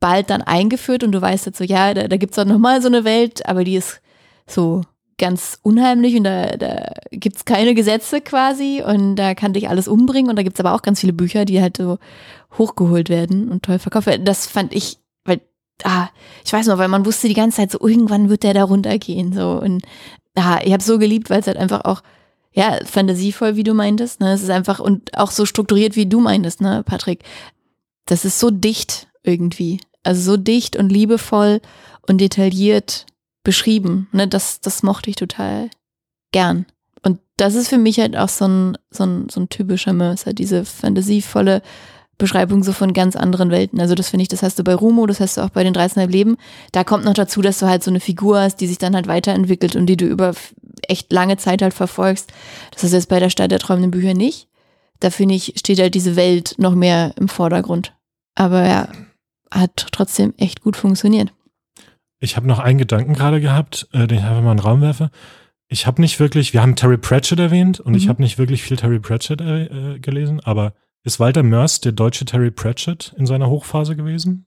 bald dann eingeführt und du weißt jetzt so, ja, da, da gibt es auch nochmal so eine Welt, aber die ist so ganz unheimlich und da, da gibt es keine Gesetze quasi und da kann dich alles umbringen und da gibt es aber auch ganz viele Bücher, die halt so hochgeholt werden und toll verkauft werden. Das fand ich, weil, ah, ich weiß noch, weil man wusste die ganze Zeit so, irgendwann wird der da runtergehen so und ah, ich habe so geliebt, weil es halt einfach auch ja, fantasievoll, wie du meintest, ne? Es ist einfach und auch so strukturiert, wie du meintest, ne, Patrick. Das ist so dicht irgendwie. Also so dicht und liebevoll und detailliert beschrieben. Ne? Das, das mochte ich total gern. Und das ist für mich halt auch so ein, so ein, so ein typischer Mercer, diese fantasievolle Beschreibung so von ganz anderen Welten. Also das finde ich, das hast du bei Rumo, das hast du auch bei den 13,5 Leben. Da kommt noch dazu, dass du halt so eine Figur hast, die sich dann halt weiterentwickelt und die du über echt lange Zeit halt verfolgst. Das ist jetzt bei der Stadt der träumenden Bücher nicht. Da finde ich, steht halt diese Welt noch mehr im Vordergrund. Aber ja, hat trotzdem echt gut funktioniert. Ich habe noch einen Gedanken gerade gehabt, äh, den ich einfach mal in den Raum werfe. Ich habe nicht wirklich, wir haben Terry Pratchett erwähnt und ich Mhm. habe nicht wirklich viel Terry Pratchett äh, äh, gelesen, aber ist Walter Mörs der deutsche Terry Pratchett in seiner Hochphase gewesen?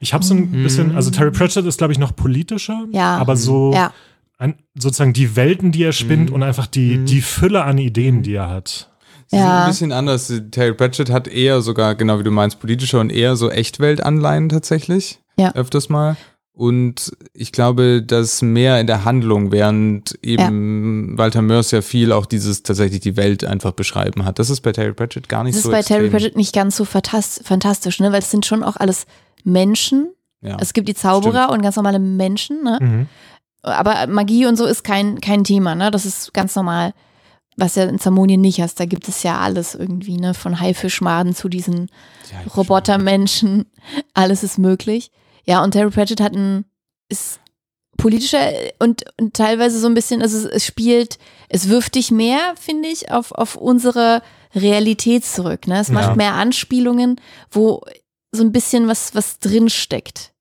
Ich habe so ein Mhm. bisschen, also Terry Pratchett ist, glaube ich, noch politischer, Ja. aber so Ja, an, sozusagen die Welten, die er spinnt Mhm. und einfach die, Mhm. die Fülle an Ideen, die er hat. Sie sind Ja. ein bisschen anders. Terry Pratchett hat eher sogar, genau wie du meinst, politischer und eher so Echtweltanleihen tatsächlich. Ja. Öfters mal. Und ich glaube, dass mehr in der Handlung, während eben Walter Mörs ja viel auch dieses tatsächlich die Welt einfach beschreiben hat. Das ist bei Terry Pratchett gar nicht Das so ist bei extrem. Terry Pratchett nicht ganz so fantas- fantastisch, ne? weil es sind schon auch alles Menschen. Ja. Es gibt die Zauberer und ganz normale Menschen, ne? Mhm. aber Magie und so ist kein, kein Thema, ne? Das ist ganz normal. Was ja in Zamonien nicht hast, da gibt es ja alles irgendwie, ne? Von Haifischmaden zu diesen Ja, Robotermenschen, alles ist möglich. Ja, und Terry Pratchett hat ein, ist politischer und, und teilweise so ein bisschen, also es, es spielt, es wirft dich mehr, finde ich, auf, auf unsere Realität zurück. Ne? Es Ja. macht mehr Anspielungen, wo so ein bisschen was, was drin steckt.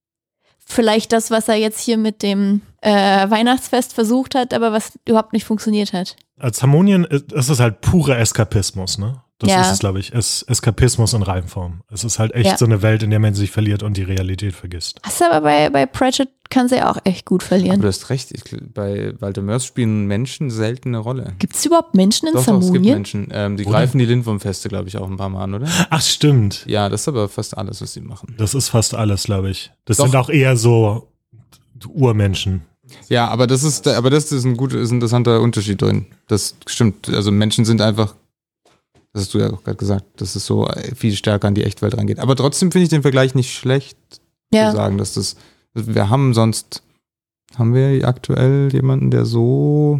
Vielleicht das, was er jetzt hier mit dem äh, Weihnachtsfest versucht hat, aber was überhaupt nicht funktioniert hat. Als Harmonien ist ist es halt purer Eskapismus, ne? Das Ja. ist es, glaube ich. Es, Eskapismus in Reimform. Es ist halt echt Ja. so eine Welt, in der man sich verliert und die Realität vergisst. Hast aber bei, bei Pratchett kann sie auch echt gut Aber verlieren. du hast recht, ich, bei Walter Mörs spielen Menschen selten eine Rolle. Gibt es überhaupt Menschen in Doch, doch, es gibt? Menschen. Ähm, die Oder? greifen die Lindwurmfeste, glaube ich, auch ein paar Mal an, oder? Ach, stimmt. Ja, das ist aber fast alles, was sie machen. Das ist fast alles, glaube ich. Das Doch. sind auch eher so Urmenschen. Ja, aber das ist, aber das ist ein gut, ist ein interessanter Unterschied drin. Das stimmt. Also Menschen sind einfach, das hast du ja auch gerade gesagt, dass es so äh, viel stärker an die Echtwelt rangeht. Aber trotzdem finde ich den Vergleich nicht schlecht Ja. zu sagen, dass das, wir haben sonst, haben wir aktuell jemanden, der so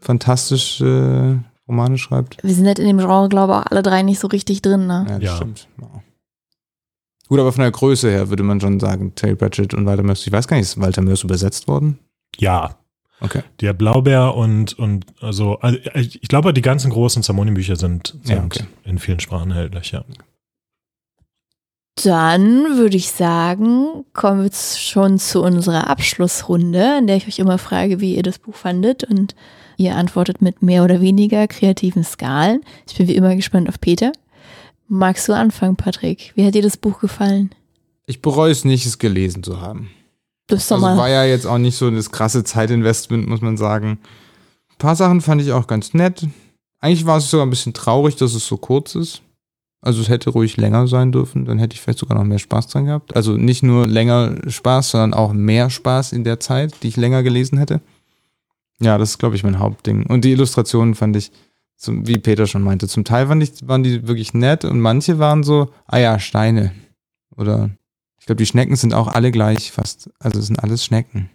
fantastische Romane schreibt? Wir sind halt in dem Genre, glaube ich, auch alle drei nicht so richtig drin, ne? Ja, das Ja. stimmt. Ja. Gut, aber von der Größe her würde man schon sagen, Terry Pratchett und Walter Mörs. Ich weiß gar nicht, ist Walter Mörs übersetzt worden? Ja. Okay. Der Blaubär und, und also, also ich glaube, die ganzen großen Zamonien-Bücher sind, sind Ja, okay. in vielen Sprachen erhältlich, ja. Dann würde ich sagen, kommen wir jetzt schon zu unserer Abschlussrunde, in der ich euch immer frage, wie ihr das Buch fandet und ihr antwortet mit mehr oder weniger kreativen Skalen. Ich bin wie immer gespannt auf Peter. Magst du anfangen, Patrick? Wie hat dir das Buch gefallen? Ich bereue es nicht, es gelesen zu haben. Das ist doch Also mal. war ja jetzt auch nicht so das krasse Zeitinvestment, muss man sagen. Ein paar Sachen fand ich auch ganz nett. Eigentlich war es sogar ein bisschen traurig, dass es so kurz ist. Also es hätte ruhig länger sein dürfen, dann hätte ich vielleicht sogar noch mehr Spaß dran gehabt. Also nicht nur länger Spaß, sondern auch mehr Spaß in der Zeit, die ich länger gelesen hätte. Ja, das ist, glaube ich, mein Hauptding. Und die Illustrationen fand ich, zum, wie Peter schon meinte, zum Teil fand ich, waren die wirklich nett und manche waren so, ah ja, Steine. Oder glaube, die Schnecken sind auch alle gleich fast. Also es sind alles Schnecken.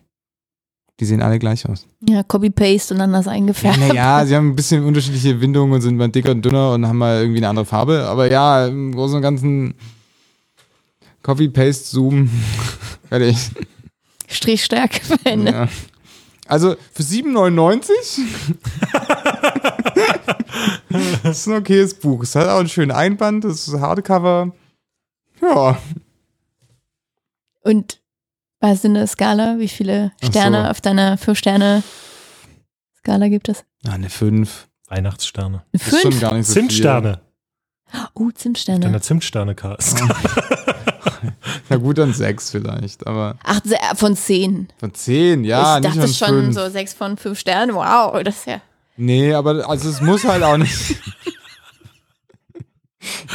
Die sehen alle gleich aus. Ja, Copy-Paste und dann das Ja, eingefärbt. naja, sie haben ein bisschen unterschiedliche Windungen und sind mal dicker und dünner und haben mal irgendwie eine andere Farbe. Aber ja, im Großen und Ganzen Copy, Paste, Zoom. Fertig. Strichstärke verwendet. Ja. Also für 7,99 das ist ein okayes Buch. Es hat auch einen schönen Einband, das ist Hardcover. Ja, Und was ist eine Skala? Wie viele Sterne so. auf deiner Fünf-Sterne-Skala gibt es? Ah, eine 5. Weihnachtssterne. Eine Ist schon Fünf? gar nicht so Zimtsterne. Oh, Zimtsterne. Deine Zimtsterne-Cast. viel. Ja gut, dann 6 vielleicht, aber Ach, von zehn. von 10, ja, ich nicht dachte von schon 5. so sechs von fünf Sternen. Wow, das ist ja. Nee, aber also es muss halt auch nicht.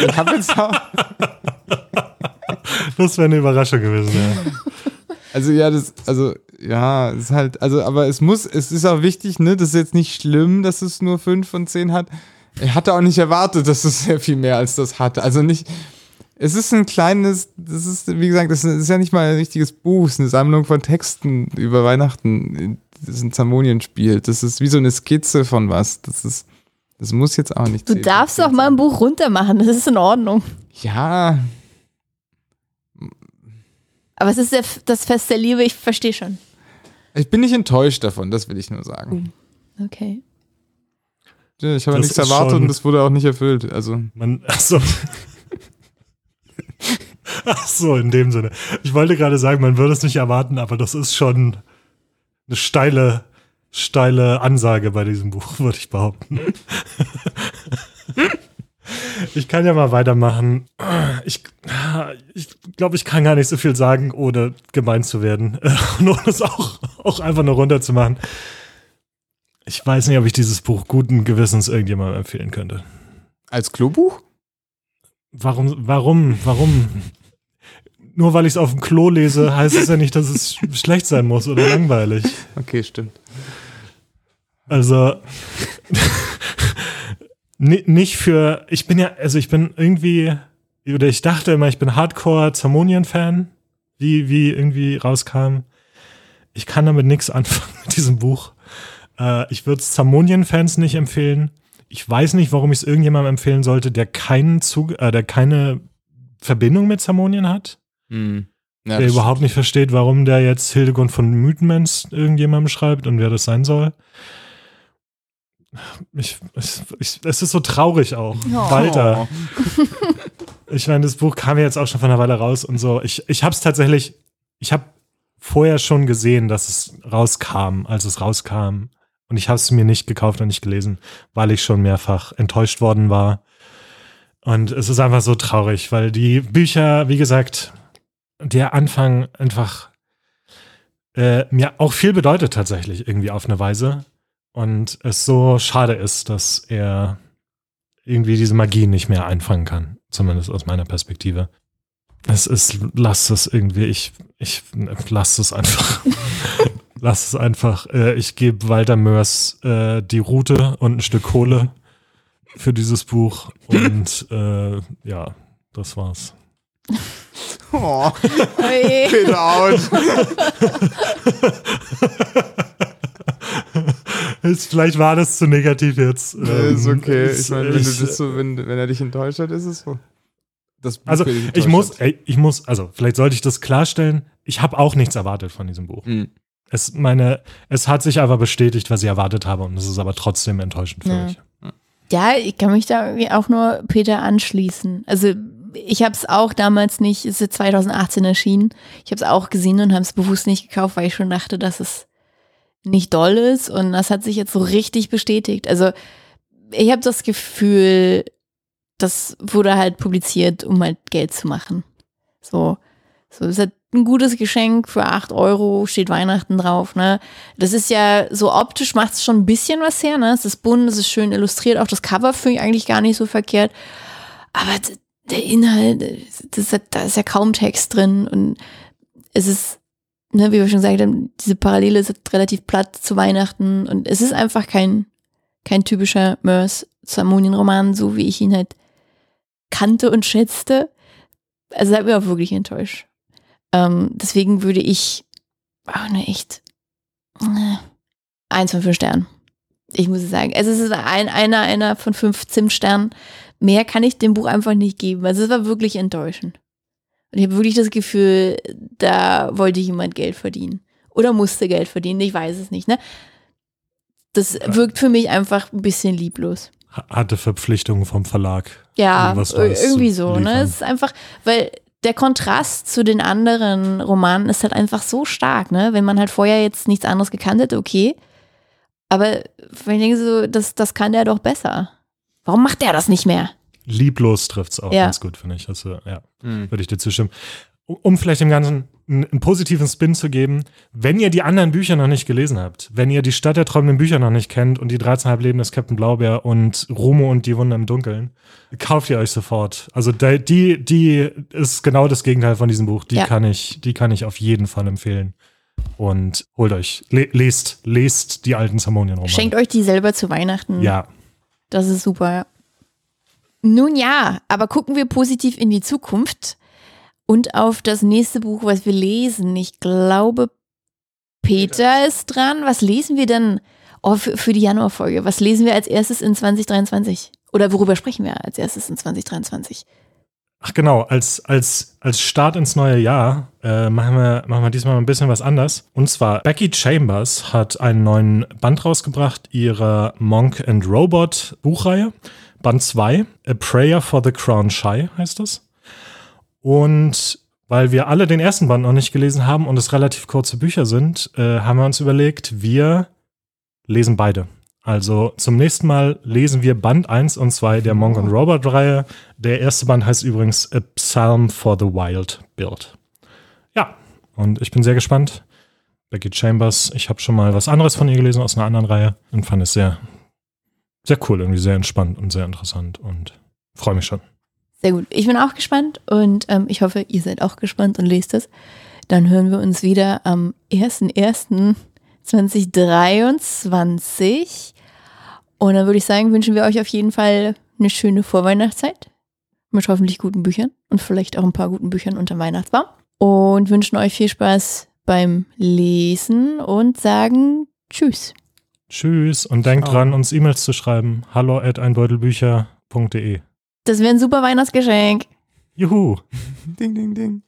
ich habe jetzt auch, Das wäre eine Überraschung gewesen, ja. also ja, das, also ja, es ist halt, also aber es muss, es ist auch wichtig, ne, das ist jetzt nicht schlimm, dass es nur 5 von 10 hat. Ich hatte auch nicht erwartet, dass es sehr viel mehr als das hatte. Also nicht, es ist ein kleines, das ist, wie gesagt, das ist ja nicht mal ein richtiges Buch, es ist eine Sammlung von Texten über Weihnachten, das ein Zamonien spielt. Das ist wie so eine Skizze von was. Das ist, das muss jetzt auch nicht Du 10 darfst 10 mal ein Buch runtermachen, das ist in Ordnung. Ja, Aber es ist der, das Fest der Liebe, ich verstehe schon. ich bin nicht enttäuscht davon, das will ich nur sagen. Okay. Ja, Ich habe Das nichts erwartet schon- und das wurde auch nicht erfüllt. Also, Man, ach so. ach so, in dem Sinne. Ich wollte gerade sagen, man würde es nicht erwarten, aber das ist schon eine steile, steile Ansage bei diesem Buch, würde ich behaupten. Ich kann ja mal weitermachen. Ich, ich glaube, ich kann gar nicht so viel sagen, ohne gemein zu werden. Und ohne es auch, auch einfach nur runterzumachen. Ich weiß nicht, ob ich dieses Buch guten Gewissens irgendjemandem empfehlen könnte. als Klobuch? Warum, warum, warum? nur weil ich es auf dem Klo lese, heißt es ja nicht, dass es schlecht sein muss oder langweilig. Okay, stimmt. Also nicht für, ich bin ja, also ich bin irgendwie, oder ich dachte immer, ich bin Hardcore Zamonien-Fan, wie, wie irgendwie rauskam. Ich kann damit nichts anfangen mit diesem Buch. Äh, ich würde es Zamonien-Fans nicht empfehlen. Ich weiß nicht, warum ich es irgendjemandem empfehlen sollte, der keinen Zug, äh, der keine Verbindung mit Zamonien hat. Hm. Ja, der überhaupt nicht versteht, warum der jetzt Hildegund von Mythenmens irgendjemandem schreibt und wer das sein soll. Ich, ich, ich, es ist so traurig auch. Oh. Walter. Ich meine, das Buch kam ja jetzt auch schon von einer Weile raus und so. Ich, ich habe es tatsächlich, ich habe vorher schon gesehen, dass es rauskam, als es rauskam. Und ich habe es mir nicht gekauft und nicht gelesen, weil ich schon mehrfach enttäuscht worden war. Und es ist einfach so traurig, weil die Bücher, wie gesagt, der Anfang einfach äh, mir auch viel bedeutet tatsächlich irgendwie auf eine Weise. Und es so schade ist, dass er irgendwie diese Magie nicht mehr einfangen kann. Zumindest aus meiner Perspektive. Es ist, lass es irgendwie, ich, ich, lass es einfach. lass es einfach. Äh, ich gebe Walter Mörs äh, die Route und ein Stück Kohle für dieses Buch. Und äh, ja, das war's. Oh. Peter out. Ist- Vielleicht war das zu negativ jetzt. Nee, ist Ähm, okay. es- Ich meine, wenn, du ich- das so, wenn, wenn er dich enttäuscht hat, ist es so. Das Buch Also ich muss, ey, ich muss, also vielleicht sollte ich das klarstellen. Ich habe auch nichts erwartet von diesem Buch. Hm. Es, meine, es hat sich aber bestätigt, was ich erwartet habe und es ist aber trotzdem enttäuschend für Ja. mich. Ja, ich kann mich da irgendwie auch nur Peter anschließen. Also ich habe es auch damals nicht, es ist 2018 erschienen. Ich habe es auch gesehen und habe es bewusst nicht gekauft, weil ich schon dachte, dass es nicht doll ist und das hat sich jetzt so richtig bestätigt. Also ich habe das Gefühl, das wurde halt publiziert, um halt Geld zu machen. So, so es hat ein gutes Geschenk für 8 Euro, steht Weihnachten drauf, ne? Das ist ja so optisch macht es schon ein bisschen was her, ne? Es ist bunt, es ist schön illustriert, auch das Cover finde ich eigentlich gar nicht so verkehrt. Aber der Inhalt, das da ist ja kaum Text drin und es ist, ne, wie wir schon gesagt haben, diese Parallele ist relativ platt zu Weihnachten und es ist einfach kein, kein typischer Mörs Zamonien-Roman, so wie ich ihn halt kannte und schätzte. Also hat mich auch wirklich enttäuscht. Ähm, deswegen würde ich auch eine echt äh, eins von fünf Sternen. Ich muss es sagen. Es ist ein, einer, einer von fünf Zimtsternen. Mehr kann ich dem Buch einfach nicht geben. Also es war wirklich enttäuschend. Und ich habe wirklich das Gefühl, da wollte jemand Geld verdienen. Oder musste Geld verdienen, ich weiß es nicht. Ne? Das wirkt für mich einfach ein bisschen lieblos. Ha- Hatte Verpflichtungen vom Verlag. Ja, irgendwie so. Ne? Es ist einfach, weil der Kontrast zu den anderen Romanen ist halt einfach so stark, ne? Wenn man halt vorher jetzt nichts anderes gekannt hätte, okay. Aber wenn ich denke so, das, das kann der doch besser. Warum macht der das nicht mehr? Lieblos trifft es auch Ja. ganz gut, finde ich. Also, ja, Hm. würde ich dir zustimmen. Um- vielleicht dem Ganzen einen, einen positiven Spin zu geben, wenn ihr die anderen Bücher noch nicht gelesen habt, wenn ihr die Stadt der träumenden Bücher noch nicht kennt und die 13,5 Leben des Captain Blaubeer und Romo und die Wunder im Dunkeln, kauft ihr euch sofort. Also die, die ist genau das Gegenteil von diesem Buch. Die Ja. kann ich, die kann ich auf jeden Fall empfehlen. Und holt euch, le lest, lest die alten Zamonien-Romane. Schenkt euch die selber zu Weihnachten. Ja, Das ist super, ja. Nun ja, aber gucken wir positiv in die Zukunft und auf das nächste Buch, was wir lesen. Ich glaube, Peter ist dran. Was lesen wir denn oh, für, für die Januarfolge? Was lesen wir als erstes in 2023? Oder worüber sprechen wir als erstes in 2023? Ach genau, als, als, als Start ins neue Jahr äh, machen, wir, machen wir diesmal ein bisschen was anders. Und zwar Becky Chambers hat einen neuen Band rausgebracht, ihrer Monk and Robot Buchreihe. Band 2, A Prayer for the Crown Shy heißt das. Und weil wir alle den ersten Band noch nicht gelesen haben und es relativ kurze Bücher sind, äh, haben wir uns überlegt, wir lesen beide. Also zum nächsten Mal lesen wir Band 1 und 2 der Monk and Robot Reihe. Der erste Band heißt übrigens A Psalm for the Wild Build. Ja, und ich bin sehr gespannt. Becky Chambers, ich habe schon mal was anderes von ihr gelesen aus einer anderen Reihe und fand es sehr, sehr cool, irgendwie sehr entspannt und sehr interessant und freue mich schon. Sehr gut. Ich bin auch gespannt und ähm, ich hoffe, ihr seid auch gespannt und lest es. Dann hören wir uns wieder am 01.01.2023. Und dann würde ich sagen, wünschen wir euch auf jeden Fall eine schöne Vorweihnachtszeit mit hoffentlich guten Büchern und vielleicht auch ein paar guten Büchern unter Weihnachtsbaum. Und wünschen euch viel Spaß beim Lesen und sagen Tschüss. Tschüss und denkt Ciao. dran, uns E-Mails zu schreiben. Hallo at einbeutelbücher.de. Das wäre ein super Weihnachtsgeschenk. Juhu! Ding, ding, ding.